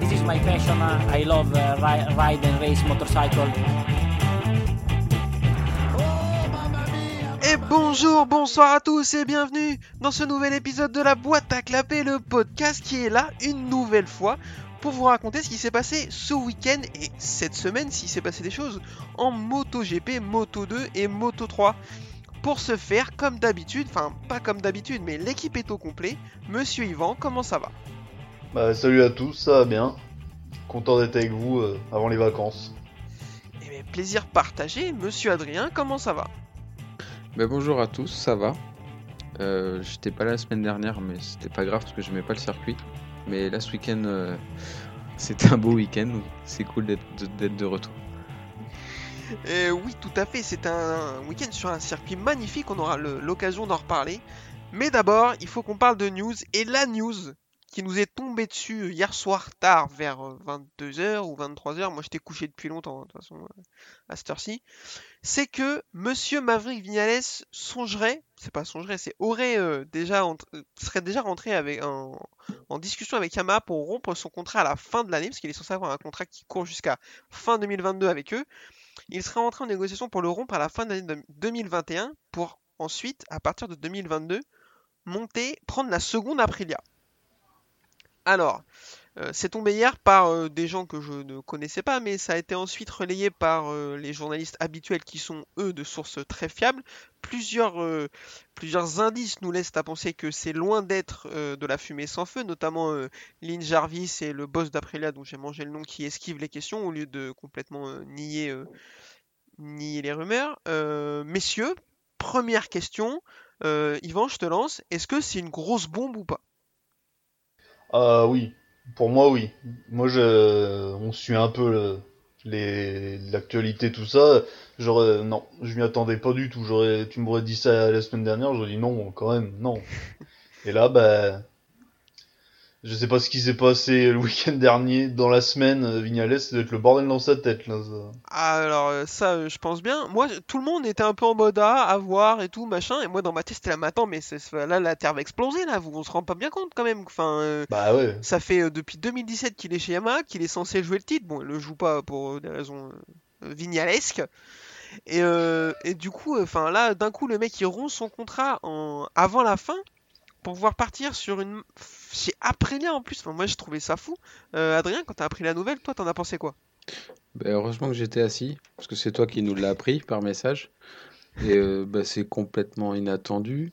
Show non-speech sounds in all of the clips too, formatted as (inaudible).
this is my passion. Uh, I love uh, ri- ride and race motorcycle. Et bonjour, bonsoir à tous et bienvenue dans ce nouvel épisode de la boîte à clapper, le podcast qui est là une nouvelle fois pour vous raconter ce qui s'est passé ce week-end et cette semaine s'il s'est passé des choses en MotoGP, Moto 2 et Moto 3. Pour ce faire, comme d'habitude, enfin pas comme d'habitude, mais l'équipe est au complet. Monsieur Yvan, comment ça va? Bah salut à tous, ça va bien. Content d'être avec vous euh, avant les vacances. Eh bien, plaisir partagé. Monsieur Adrien, comment ça va? Bah, bonjour à tous, ça va. Euh, J'étais pas là la semaine dernière, mais c'était pas grave parce que j'aimais pas le circuit. Mais là, ce week-end, euh, (laughs) c'était un beau week-end, donc c'est cool d'être de, retour. Euh, oui, tout à fait. C'est un week-end sur un circuit magnifique. On aura l'occasion d'en reparler. Mais d'abord, il faut qu'on parle de news. Et la news qui nous est tombée dessus hier soir tard, vers 22h ou 23h, moi j'étais couché depuis longtemps, hein, de toute façon, euh, à cette heure-ci, c'est que Monsieur Maverick Vignales songerait, c'est pas songerait, c'est aurait euh, déjà euh, serait déjà rentré avec en, discussion avec Yamaha pour rompre son contrat à la fin de l'année, parce qu'il est censé avoir un contrat qui court jusqu'à fin 2022 avec eux. Il serait rentré en négociation pour le rompre à la fin de l'année de- 2021 pour ensuite, à partir de 2022, monter, prendre la seconde Aprilia. Alors, euh, c'est tombé hier par euh, des gens que je ne connaissais pas, mais ça a été ensuite relayé par euh, les journalistes habituels qui sont eux de sources très fiables. Plusieurs, indices nous laissent à penser que c'est loin d'être de la fumée sans feu, notamment Lynn Jarvis et le boss d'Aprilia dont j'ai mangé le nom qui esquive les questions au lieu de complètement nier, nier les rumeurs. Messieurs, première question. Yvan, je te lance. Est-ce que c'est une grosse bombe ou pas? Ah oui, pour moi oui. Moi je, on suit un peu le- les l'actualité tout ça. J'aurais non, je m'y attendais pas du tout. J'aurais, tu m'aurais dit ça la semaine dernière, j'aurais dit non quand même non. (laughs) Et là bah, je sais pas ce qui s'est passé le week-end dernier dans la semaine. euh, Vignales, ça doit être le bordel dans sa tête là. ça. Ah, Alors euh, ça, euh, je pense bien. Moi, tout le monde était un peu en mode ah, à voir et tout machin. Et moi, dans ma tête, c'était là, mais attends, mais là, la Terre va exploser là. Vous, on se rend pas bien compte quand même. Enfin, euh, Bah ouais. ça fait euh, depuis 2017 qu'il est chez Yamaha, qu'il est censé jouer le titre. Bon, il le joue pas pour euh, des raisons vignalesques. Et, et du coup, enfin là, d'un coup, le mec il rompt son contrat en avant la fin pour pouvoir partir sur une chez Aprilia en plus. Enfin, moi, je trouvais ça fou. Euh, Adrien, quand t'as appris la nouvelle, toi, t'en as pensé quoi? Bah, heureusement que j'étais assis, parce que c'est toi qui nous l'as appris par message. Et euh, bah, c'est complètement inattendu.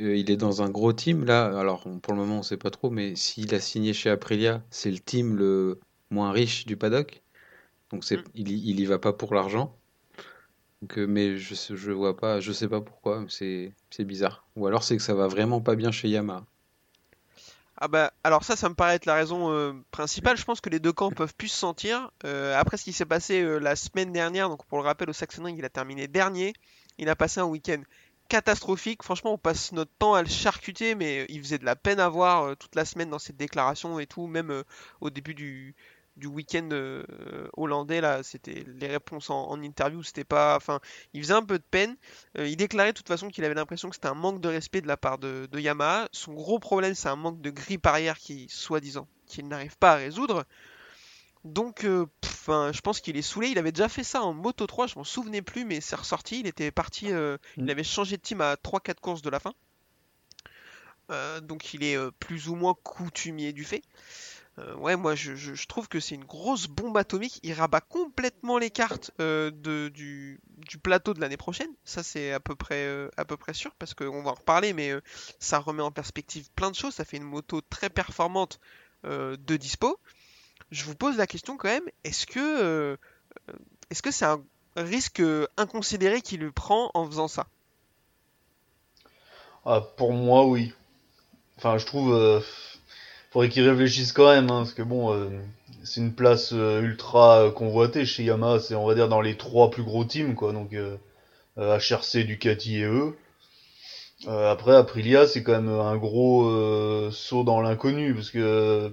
Euh, il est dans un gros team là. Alors pour le moment on sait pas trop, mais s'il a signé chez Aprilia, c'est le team le moins riche du paddock. Donc c'est, Mm. il, y- il y va pas pour l'argent. Donc, euh, mais je, je vois pas, je sais pas pourquoi. C'est, c'est bizarre. Ou alors c'est que ça va vraiment pas bien chez Yamaha. Ah bah alors ça ça me paraît être la raison euh, principale. Je pense que les deux camps peuvent plus se sentir. Euh, après ce qui s'est passé euh, la semaine dernière, donc pour le rappel au Sachsenring il a terminé dernier. Il a passé un week-end catastrophique. Franchement on passe notre temps à le charcuter, mais il faisait de la peine à voir toute la semaine dans ses déclarations et tout. Même au début du, du week-end euh, hollandais là, c'était les réponses en, en interview, c'était pas. Enfin, il faisait un peu de peine. Euh, il déclarait de toute façon qu'il avait l'impression que c'était un manque de respect de la part de, de Yamaha. Son gros problème, c'est un manque de grille arrière qui, soi-disant, qu'il n'arrive pas à résoudre. Donc, euh, pff, hein, je pense qu'il est saoulé. Il avait déjà fait ça en Moto 3, je m'en souvenais plus, mais c'est ressorti. Il était parti, il Mm. avait changé de team à 3-4 courses de la fin. Donc, il est plus ou moins coutumier du fait. Euh, ouais, moi je, trouve que c'est une grosse bombe atomique. Il rabat complètement les cartes euh, du, plateau de l'année prochaine. Ça, c'est à peu près, euh, sûr parce qu'on va en reparler, mais ça remet en perspective plein de choses. Ça fait une moto très performante de dispo. Je vous pose la question quand même est-ce que c'est un risque inconsidéré qu'il prend en faisant ça? Ah, pour moi, oui. Enfin, je trouve, faudrait qu'ils réfléchissent quand même, hein, parce que bon, euh, c'est une place euh, ultra euh, convoitée chez Yamaha, c'est on va dire dans les trois plus gros teams, quoi. Donc HRC, Ducati et eux. Après, Aprilia, c'est quand même un gros saut dans l'inconnu, parce que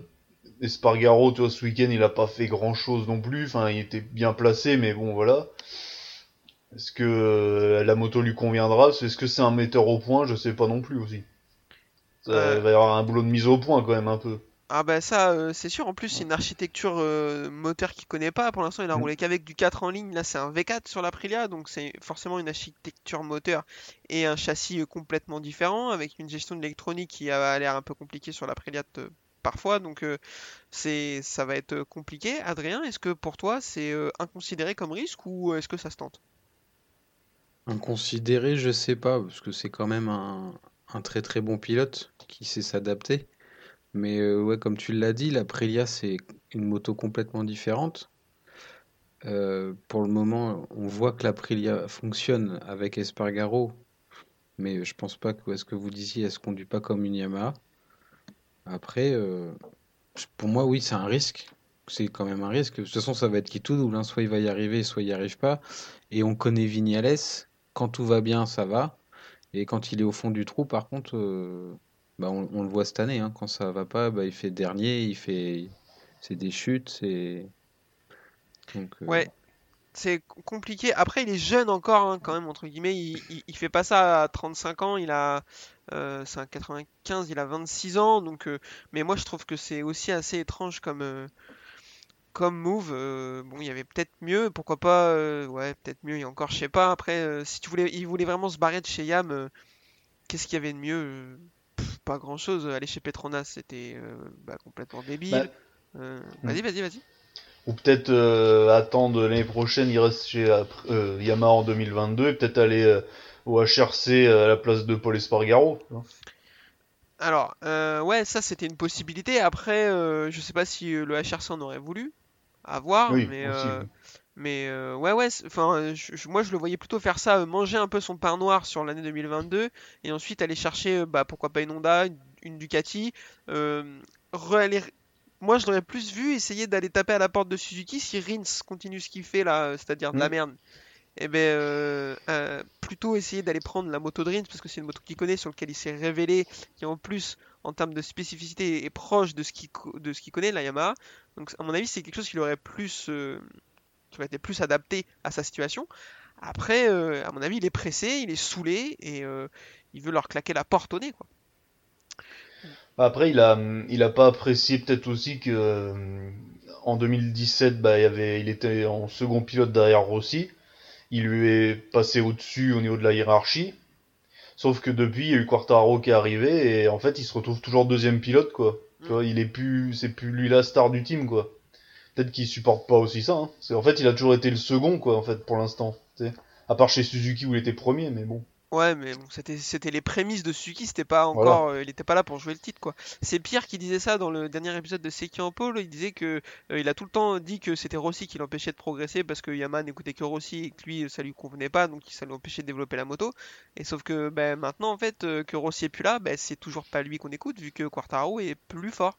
Espargaro, tu vois, ce week-end, il a pas fait grand-chose non plus. Enfin, il était bien placé, mais bon, voilà. Est-ce que la moto lui conviendra? Est-ce que c'est un metteur au point? Je sais pas non plus aussi. Ça, Euh. Il va y avoir un boulot de mise au point quand même un peu. Ah bah ça, euh, c'est sûr. En plus, c'est une architecture euh, moteur qu'il connaît pas. Pour l'instant, il a Mm. roulé qu'avec du 4 en ligne. Là, c'est un V4 sur l'Aprilia, donc c'est forcément une architecture moteur et un châssis euh, complètement différent, avec une gestion de l'électronique qui a l'air un peu compliquée sur l'Aprilia euh, parfois. Donc euh, c'est, ça va être euh, compliqué. Adrien, est-ce que pour toi, c'est euh, inconsidéré comme risque ou est-ce que ça se tente? Inconsidéré, je sais pas, parce que c'est quand même un, un très très bon pilote qui sait s'adapter. Mais euh, ouais, comme tu l'as dit, l'Aprilia, c'est une moto complètement différente. Euh, pour le moment, on voit que l'Aprilia fonctionne avec Espargaro, mais je pense pas que ce que vous disiez, elle se conduit pas comme une Yamaha? Après, euh, pour moi, oui, c'est un risque. C'est quand même un risque. De toute façon, ça va être qui tout double. hein. Soit il va y arriver, soit il n'y arrive pas. Et on connaît Vignales. Quand tout va bien, ça va. Et quand il est au fond du trou, par contre, bah, on, le voit cette année. hein. Quand ça va pas, bah, il fait dernier, il fait, c'est des chutes, c'est euh, Ouais, c'est compliqué. Après, il est jeune encore, hein, quand même, entre guillemets. Il, il, fait pas ça à 35 ans. Il a, euh, c'est un 95, il a 26 ans. Donc, euh, mais moi, je trouve que c'est aussi assez étrange comme, comme move. bon, il y avait peut-être mieux. Pourquoi pas, ouais, peut-être mieux. Et encore, je sais pas. Après, si tu voulais, il voulait vraiment se barrer de chez Yam, qu'est-ce qu'il y avait de mieux? Pas grand-chose. Aller chez Petronas, c'était euh, bah, complètement Bah, débile. Euh, Hmm. vas-y, vas-y, vas-y. ou peut-être euh, attendre l'année prochaine, il reste chez Yamaha en 2022 et peut-être aller au HRC à la place de Paul Espargaro. Alors, ouais, ça c'était une possibilité. Après, je sais pas si le HRC en aurait voulu, à voir, Oui, mais, aussi. Mais euh, ouais, ouais, enfin, euh, moi je le voyais plutôt faire ça, euh, manger un peu son pain noir sur l'année 2022, et ensuite aller chercher, euh, bah, pourquoi pas une Honda, une, une Ducati, Moi je l'aurais plus vu essayer d'aller taper à la porte de Suzuki si Rins continue ce qu'il fait là, c'est-à-dire de la Mm. merde. Et ben euh, euh, plutôt essayer d'aller prendre la moto de Rins parce que c'est une moto qu'il connaît, sur laquelle il s'est révélé, qui en plus en termes de spécificité est proche de ce qu'il qu'il connaît, la Yamaha. Donc à mon avis c'est quelque chose qui aurait plus qui aurait été plus adapté à sa situation. Après, euh, à mon avis, il est pressé, il est saoulé et euh, il veut leur claquer la porte au nez quoi. Après, il a, il a pas apprécié peut-être aussi que euh, en 2017, bah, il avait, il était en second pilote derrière Rossi. Il lui est passé au-dessus au niveau de la hiérarchie. Sauf que depuis, il y a eu Quartaro qui est arrivé et en fait, il se retrouve toujours deuxième pilote, quoi. Tu vois, il est plus, c'est plus lui la star du team, quoi. Peut-être qu'il supporte pas aussi ça. Hein. C'est en fait, il a toujours été le second, quoi, en fait, pour l'instant. À part chez Suzuki où il était premier, mais bon. Ouais, mais bon, c'était c'était les prémices de Suzuki, c'était pas Voilà. encore, euh, il était pas là pour jouer le titre quoi. C'est Pierre qui disait ça dans le dernier épisode de Seki en pôle, il disait que euh, il a tout le temps dit que c'était Rossi qui l'empêchait de progresser parce que Yamaha n'écoutait que Rossi et que lui ça lui convenait pas donc ça lui empêchait de développer la moto. Et sauf que ben maintenant en fait euh, que Rossi est plus là, ben c'est toujours pas lui qu'on écoute vu que Quartaro est plus fort.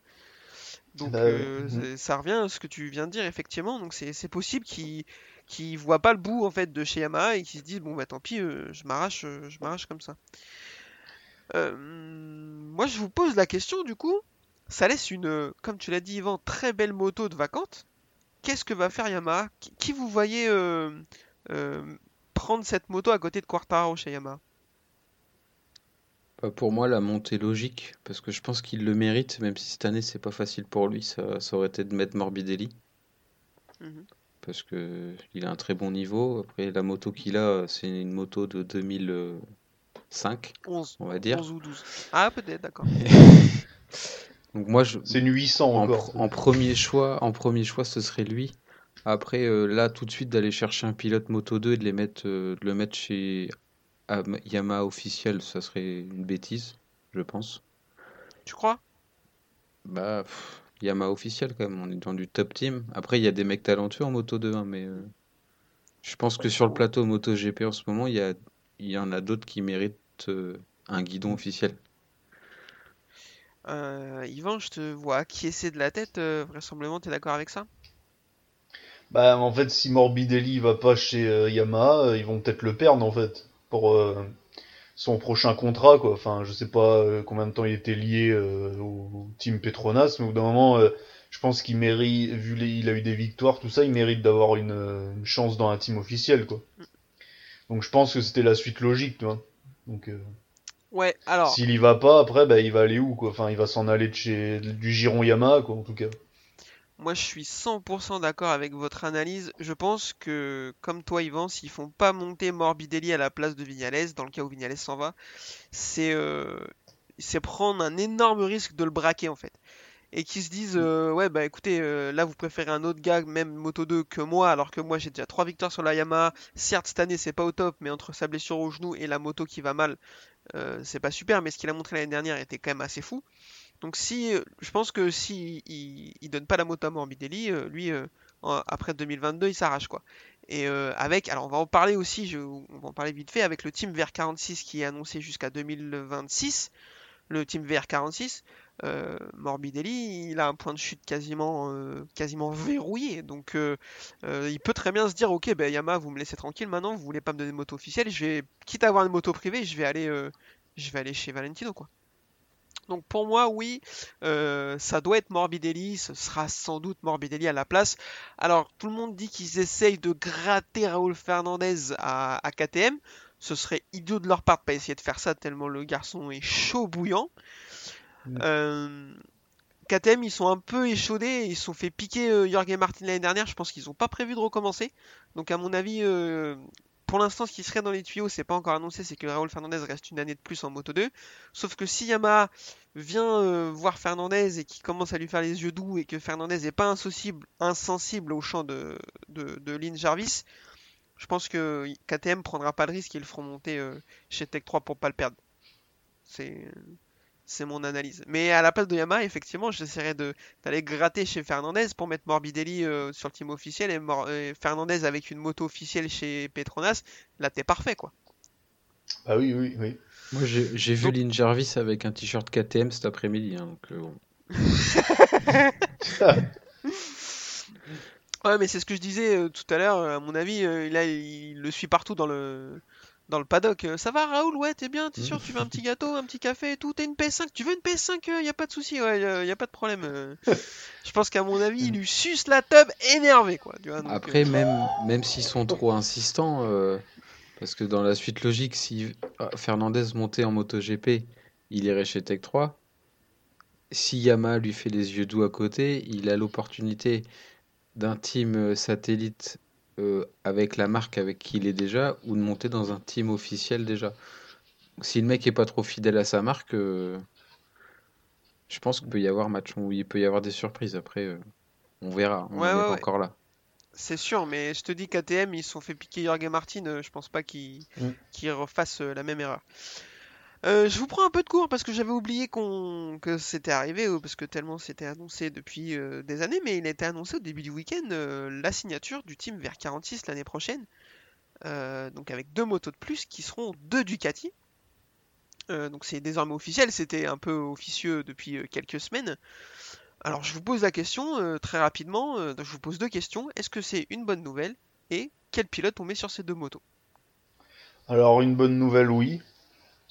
Donc Bah, ouais. euh, Mhm. ça revient à ce que tu viens de dire effectivement, donc c'est c'est possible qu'il qui voient pas le bout en fait de chez Yamaha et qui se disent bon bah tant pis euh, je m'arrache euh, je m'arrache comme ça. Moi je vous pose la question du coup, ça laisse une comme tu l'as dit Yvan très belle moto de vacante. Qu'est-ce que va faire Yamaha? Qui, qui vous voyez prendre cette moto à côté de Quartaro chez Yamaha? Bah, pour moi, la montée logique, parce que je pense qu'il le mérite, même si cette année c'est pas facile pour lui, ça, ça aurait été de mettre Morbidelli, Mhm. parce que il a un très bon niveau. Après, la moto qu'il a, c'est une moto de 2005, 11, on va dire. 11 ou 12. Ah peut-être d'accord. (laughs) Donc moi, je, C'est une 800 en, encore. pr- en premier choix, en premier choix, ce serait lui. Après, euh, là, tout de suite, d'aller chercher un pilote Moto 2 et de les mettre, euh, de le mettre chez Yamaha officiel, ça serait une bêtise, je pense. Tu crois? Bah, pff, Yamaha officiel quand même, on est dans du top team. Après, il y a des mecs talentueux en Moto 2, hein, mais euh, je pense que sur le plateau Moto GP en ce moment, il y a, il y en a d'autres qui méritent euh, un guidon officiel. Euh, Yvan, je te vois acquiescer de la tête, euh, vraisemblablement, t'es d'accord avec ça? Bah, en fait, si Morbidelli va pas chez euh, Yamaha, euh, ils vont peut-être le perdre, en fait, pour euh, son prochain contrat, quoi. Enfin, je sais pas euh, combien de temps il était lié euh, au, team Petronas, mais au bout d'un moment, je pense qu'il mérite, vu les, il a eu des victoires, tout ça, il mérite d'avoir une, une chance dans un team officiel, quoi. Donc, je pense que c'était la suite logique, tu vois. Donc, euh, Ouais, alors. S'il y va pas, après, bah, il va aller où, quoi Enfin, il va s'en aller de chez du Giron Yamaha, quoi, en tout cas. Moi, je suis 100% d'accord avec votre analyse. Je pense que, comme toi, Yvan, s'ils font pas monter Morbidelli à la place de Vignales, dans le cas où Vignales s'en va, c'est euh, c'est prendre un énorme risque de le braquer, en fait. Et qu'ils se disent, euh, ouais, bah écoutez, euh, là, vous préférez un autre gars, même Moto 2, que moi, alors que moi, j'ai déjà 3 victoires sur la Yamaha. Certes, cette année, c'est pas au top, mais entre sa blessure au genou et la moto qui va mal, c'est pas super, mais ce qu'il a montré l'année dernière était quand même assez fou. Donc si, je pense que si il, donne pas la moto à Morbidelli, lui, après 2022, il s'arrache quoi. Et avec, alors on va en parler aussi, je, on va en parler vite fait, avec le team VR46 qui est annoncé jusqu'à 2026, le team VR46, euh, Morbidelli, il a un point de chute quasiment, euh, quasiment verrouillé. Donc euh, il peut très bien se dire Ok, ben Yamaha, vous me laissez tranquille maintenant, vous voulez pas me donner de moto officielle, je vais, quitte à avoir une moto privée, je vais aller, je vais aller chez Valentino. quoi. Donc pour moi, oui, ça doit être Morbidelli, ce sera sans doute Morbidelli à la place. Alors tout le monde dit qu'ils essayent de gratter Raoul Fernandez à, à KTM. Ce serait idiot de leur part de pas essayer de faire ça tellement le garçon est chaud bouillant. Mm. Euh, KTM, ils sont un peu échaudés, ils se sont fait piquer euh, Jorge Martin l'année dernière, je pense qu'ils n'ont pas prévu de recommencer. Donc à mon avis, euh, pour l'instant, ce qui serait dans les tuyaux, c'est pas encore annoncé, c'est que Raúl Fernandez reste une année de plus en Moto 2. Sauf que si Yamaha vient voir Fernandez et qui commence à lui faire les yeux doux et que Fernandez n'est pas insensible, au champ de, de, Lynn Jarvis, je pense que KTM prendra pas le risque et le feront monter chez Tech 3 pour pas le perdre. C'est c'est mon analyse. Mais à la place de Yamaha, effectivement, j'essaierai d'aller gratter chez Fernandez pour mettre Morbidelli euh, sur le team officiel et, Fernandez avec une moto officielle chez Petronas. Là, t'es parfait, quoi. Ah oui, oui, oui. Moi, j'ai vu Lynn Jarvis avec un t-shirt KTM cet après-midi. Hein, euh, (laughs) ouais, mais c'est ce que je disais euh, tout à l'heure. À mon avis, là, il le suit partout dans le dans le paddock. Euh, ça va Raoul? Ouais, t'es bien, t'es sûr, tu veux un (laughs) petit gâteau, un petit café et tout? T'as une PS5 Tu veux une PS5 Il euh, y a pas de souci, ouais, y a pas de problème. Euh. (laughs) Je pense qu'à mon avis, il lui suce la tub énervé, quoi. Après, même, même s'ils sont trop insistants, parce que dans la suite logique, si Fernandez montait en MotoGP, il irait chez Tech 3. Si Yamaha lui fait les yeux doux à côté, il a l'opportunité d'un team satellite euh, avec la marque avec qui il est déjà ou de monter dans un team officiel déjà. si le mec est pas trop fidèle à sa marque, euh, je pense qu'il peut y avoir match où il peut y avoir des surprises. Après, euh, on verra. On est encore là. C'est sûr, mais je te dis qu'ATM, ils se sont fait piquer Jorge Martin. je pense pas qu'ils mm. refassent la même erreur. Euh, je vous prends un peu de cours parce que j'avais oublié qu'on que c'était arrivé, euh, parce que tellement c'était annoncé depuis euh, des années, mais il a été annoncé au début du week-end la signature du team vers 46 l'année prochaine. donc avec deux motos de plus qui seront deux Ducati. donc c'est désormais officiel, c'était un peu officieux depuis quelques semaines. Alors je vous pose la question très rapidement, je vous pose deux questions. Est-ce que c'est une bonne nouvelle Et quel pilote on met sur ces deux motos? Alors une bonne nouvelle oui,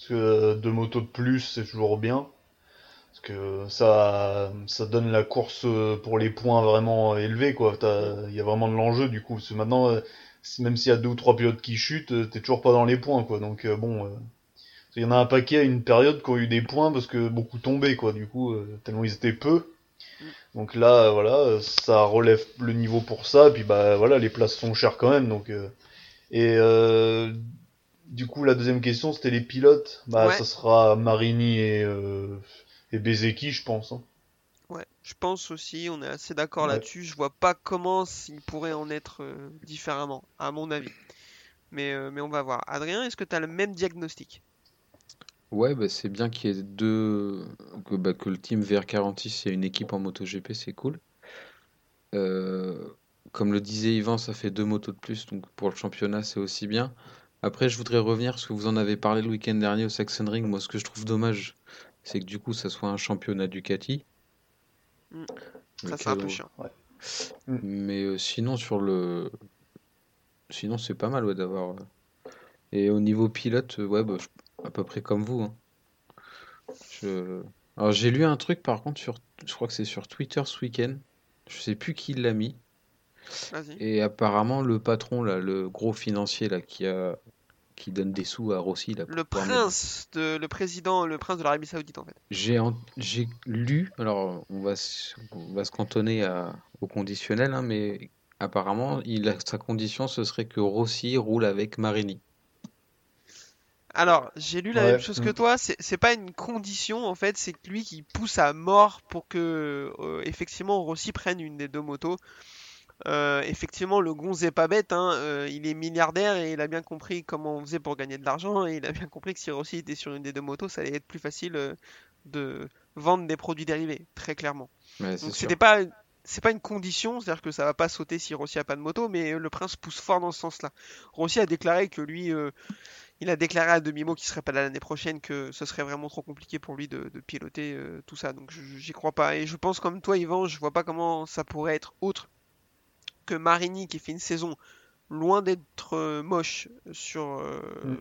parce que deux motos de plus, c'est toujours bien. Parce que ça, ça donne la course pour les points vraiment élevés, quoi. Il y a vraiment de l'enjeu, du coup. Parce que maintenant, euh, même s'il y a deux ou trois pilotes qui chutent, euh, t'es toujours pas dans les points, quoi. Donc, euh, bon. Il y en a un paquet à une période qui ont eu des points parce que beaucoup tombaient, quoi. Du coup, tellement ils étaient peu. Donc là, voilà, ça relève le niveau pour ça. Et puis, bah, voilà, les places sont chères quand même. Donc, et du coup, la deuxième question, c'était les pilotes. Bah, ça sera Marini et, euh, et Bezeki, je pense. Hein. Ouais, je pense aussi, on est assez d'accord là-dessus. Je vois pas comment il pourrait en être euh, différemment, à mon avis. Mais, euh, mais on va voir. Adrien, est-ce que tu as le même diagnostic? Ouais, bah, c'est bien qu'il y ait deux. Que, bah, que le team VR46 ait une équipe en MotoGP, c'est cool. comme le disait Yvan, ça fait deux motos de plus, donc pour le championnat, c'est aussi bien. Après, je voudrais revenir, parce que vous en avez parlé le week-end dernier au Saxon Ring. Moi, ce que je trouve dommage, c'est que du coup, ça soit un championnat Ducati. Mm. Ça, c'est un peu chiant. Mm. Mais euh, sinon, sur le. Sinon, c'est pas mal ouais, d'avoir. Euh, et au niveau pilote, euh, ouais, bah, à peu près comme vous. Hein. Je... Alors, j'ai lu un truc, par contre, sur... je crois que c'est sur Twitter ce week-end. Je sais plus qui l'a mis. Et apparemment, le patron, là, le gros financier là, qui, a, qui donne des sous à Rossi. Là, Le prince de, le président, le prince de l'Arabie Saoudite en fait. J'ai en- lu, alors on va, se- on va se cantonner à- au conditionnel, hein, mais apparemment, il a, sa condition, ce serait que Rossi roule avec Marini. Alors, j'ai lu la Ouais, même chose que mm. toi. C'est pas une condition en fait, c'est que lui qui pousse à mort pour que euh, effectivement Rossi prenne une des deux motos. Euh, effectivement, le gonze est pas bête, hein, euh, il est milliardaire et il a bien compris comment on faisait pour gagner de l'argent et il a bien compris que si Rossi était sur une des deux motos, ça allait être plus facile euh, de vendre des produits dérivés, très clairement. Ouais, Donc c'était pas c'est pas une condition, c'est-à-dire que ça va pas sauter si Rossi a pas de moto, mais le prince pousse fort dans ce sens-là. Rossi a déclaré que lui, il a déclaré à demi-mot qu'il serait pas là l'année prochaine, que ce serait vraiment trop compliqué pour lui de, de piloter tout ça. Donc j'y crois pas. Et je pense comme toi, Yvan, je vois pas comment ça pourrait être autre que Marini qui fait une saison loin d'être euh, moche sur euh, Mm.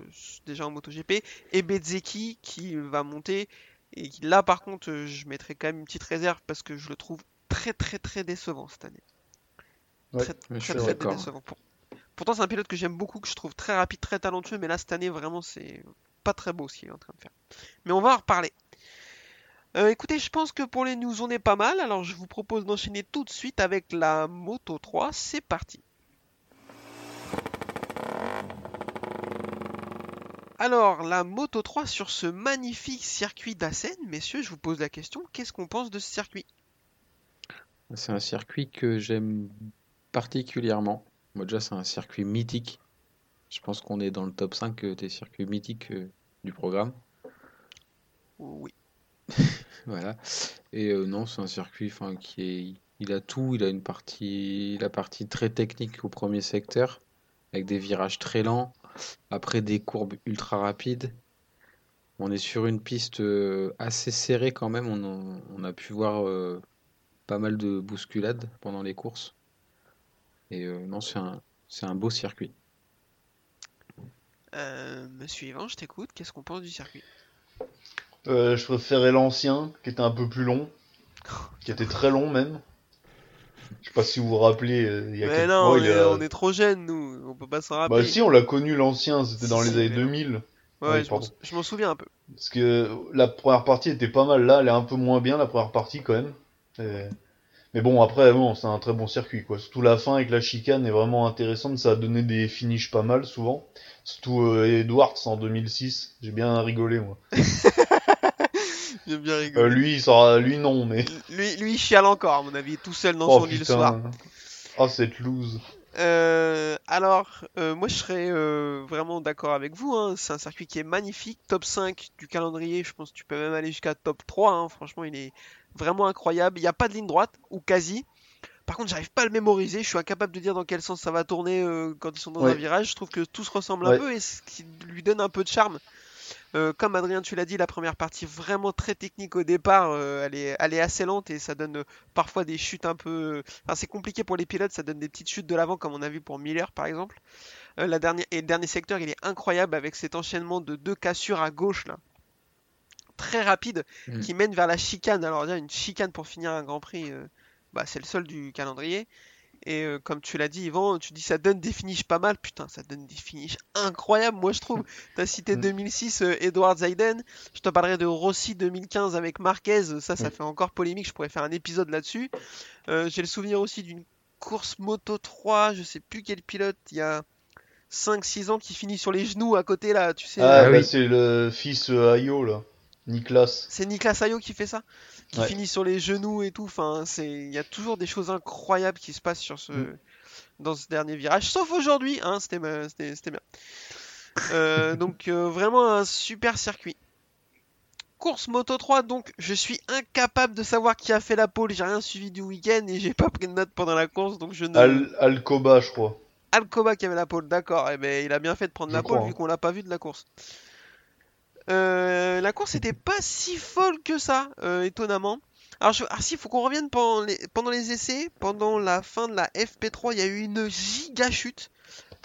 déjà en MotoGP et Bezzecchi qui va monter et qui, là par contre je mettrais quand même une petite réserve parce que je le trouve très très très décevant cette année. Ouais, très je très suis très d'accord. décevant. Pour- Pourtant c'est un pilote que j'aime beaucoup, que je trouve très rapide, très talentueux, mais là cette année vraiment c'est pas très beau ce qu'il est en train de faire. Mais on va en reparler. Euh, écoutez, je pense que pour les news on est pas mal, alors je vous propose d'enchaîner tout de suite avec la Moto 3, c'est parti. Alors, la Moto 3 sur ce magnifique circuit d'Assen, messieurs, je vous pose la question, qu'est-ce qu'on pense de ce circuit? C'est un circuit que j'aime particulièrement. Moi, déjà, c'est un circuit mythique. Je pense qu'on est dans le top 5 des circuits mythiques euh, du programme. Oui. (laughs) Voilà. Et euh, non, c'est un circuit qui est. Il a tout. Il a une partie, la partie très technique au premier secteur, avec des virages très lents, après des courbes ultra rapides. On est sur une piste euh, assez serrée quand même. On, a- pu voir euh, pas mal de bousculades pendant les courses. Et non, c'est un, un beau circuit. Euh, monsieur je t'écoute, qu'est-ce qu'on pense du circuit? Euh, je préférais l'ancien, qui était un peu plus long, qui était très long même. Je sais pas si vous vous rappelez, euh, il y a Mais non, mois, on il est, a- on est trop jeunes, nous, on peut pas s'en Bah rappeler. si, on l'a connu l'ancien, c'était dans les années mais- 2000. Ouais, Ouais, je m'en- pardon. je m'en souviens un peu. Parce que la première partie était pas mal là, elle est un peu moins bien la première partie quand même. Et- Mais bon, après, bon, c'est un très bon circuit quoi. Surtout la fin avec la chicane est vraiment intéressante, ça a donné des finishes pas mal souvent. Surtout euh, Edwards en 2006, j'ai bien rigolé moi. (laughs) J'ai bien Euh, lui, il sera... lui non, mais. Lui, lui, il chiale encore, à mon avis, tout seul dans oh son lit le soir. Oh cette loose. Euh, alors, euh, moi je serais euh, vraiment d'accord avec vous. hein. C'est un circuit qui est magnifique. Top 5 du calendrier, je pense que tu peux même aller jusqu'à top 3. hein. Franchement, il est vraiment incroyable. Il n'y a pas de ligne droite, ou quasi. Par contre, j'arrive pas à le mémoriser. Je suis incapable de dire dans quel sens ça va tourner quand ils sont dans Ouais. un virage. Je trouve que tout se ressemble un peu et ce qui lui donne un peu de charme. Euh, comme Adrien, tu l'as dit, la première partie vraiment très technique au départ, euh, elle, est, elle est assez lente et ça donne euh, parfois des chutes un peu. Enfin, c'est compliqué pour les pilotes, ça donne des petites chutes de l'avant, comme on a vu pour Miller par exemple. Euh, la dernière, et le dernier secteur, il est incroyable avec cet enchaînement de deux cassures à gauche là, très rapide, Mm. qui mène vers la chicane. Alors, déjà, une chicane pour finir un Grand Prix, bah, c'est le seul du calendrier. Et euh, comme tu l'as dit, Yvan, tu dis ça donne des finishes pas mal. Putain, ça donne des finishes incroyables, moi je trouve. T'as cité Mm. 2006 euh, Edward Zayden. Je te parlerai de Rossi 2015 avec Marquez. Ça, ça Mm. fait encore polémique. Je pourrais faire un épisode là-dessus. Euh, J'ai le souvenir aussi d'une course Moto 3. Je sais plus quel pilote. Il y a 5-6 ans qui finit sur les genoux à côté là. Tu sais, Ah, Ah bah, oui. c'est le fils Ayo là, Niklas. c'est Niklas Ayo qui fait ça. Qui Ouais. finit sur les genoux et tout. Enfin, c'est, il y a toujours des choses incroyables qui se passent sur ce, Mm. dans ce dernier virage. Sauf aujourd'hui, hein, c'était, bien. Euh, (laughs) donc euh, vraiment un super circuit. Course Moto 3, donc je suis incapable de savoir qui a fait la pole. J'ai rien suivi du week-end et j'ai pas pris de notes pendant la course, donc je ne. Al Alcoba, je crois. Alcoba qui avait la pole, d'accord. Eh ben, il a bien fait de prendre Je la crois, pole vu hein. qu'on l'a pas vu de la course. Euh, la course était pas si folle que ça, euh, étonnamment. Alors, je... ah si, faut qu'on revienne pendant les... essais, pendant la fin de la FP3, il y a eu une giga chute.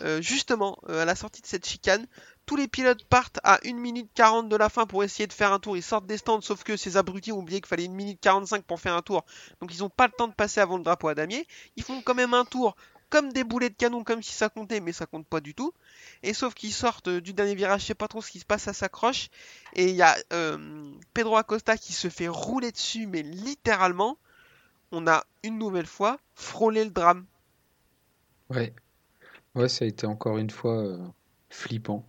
Euh, justement, à la sortie de cette chicane, tous les pilotes partent à 1 minute 40 de la fin pour essayer de faire un tour. Ils sortent des stands, sauf que ces abrutis ont oublié qu'il fallait 1 minute 45 pour faire un tour. Donc ils n'ont pas le temps de passer avant le drapeau à damier. Ils font quand même un tour comme des boulets de canon, comme si ça comptait, mais ça compte pas du tout. Et sauf qu'ils sortent euh, du dernier virage, je sais pas trop ce qui se passe, ça s'accroche. Et il y a euh, Pedro Acosta qui se fait rouler dessus, mais littéralement, on a une nouvelle fois frôlé le drame. Ouais. Ouais, ça a été encore une fois euh, flippant.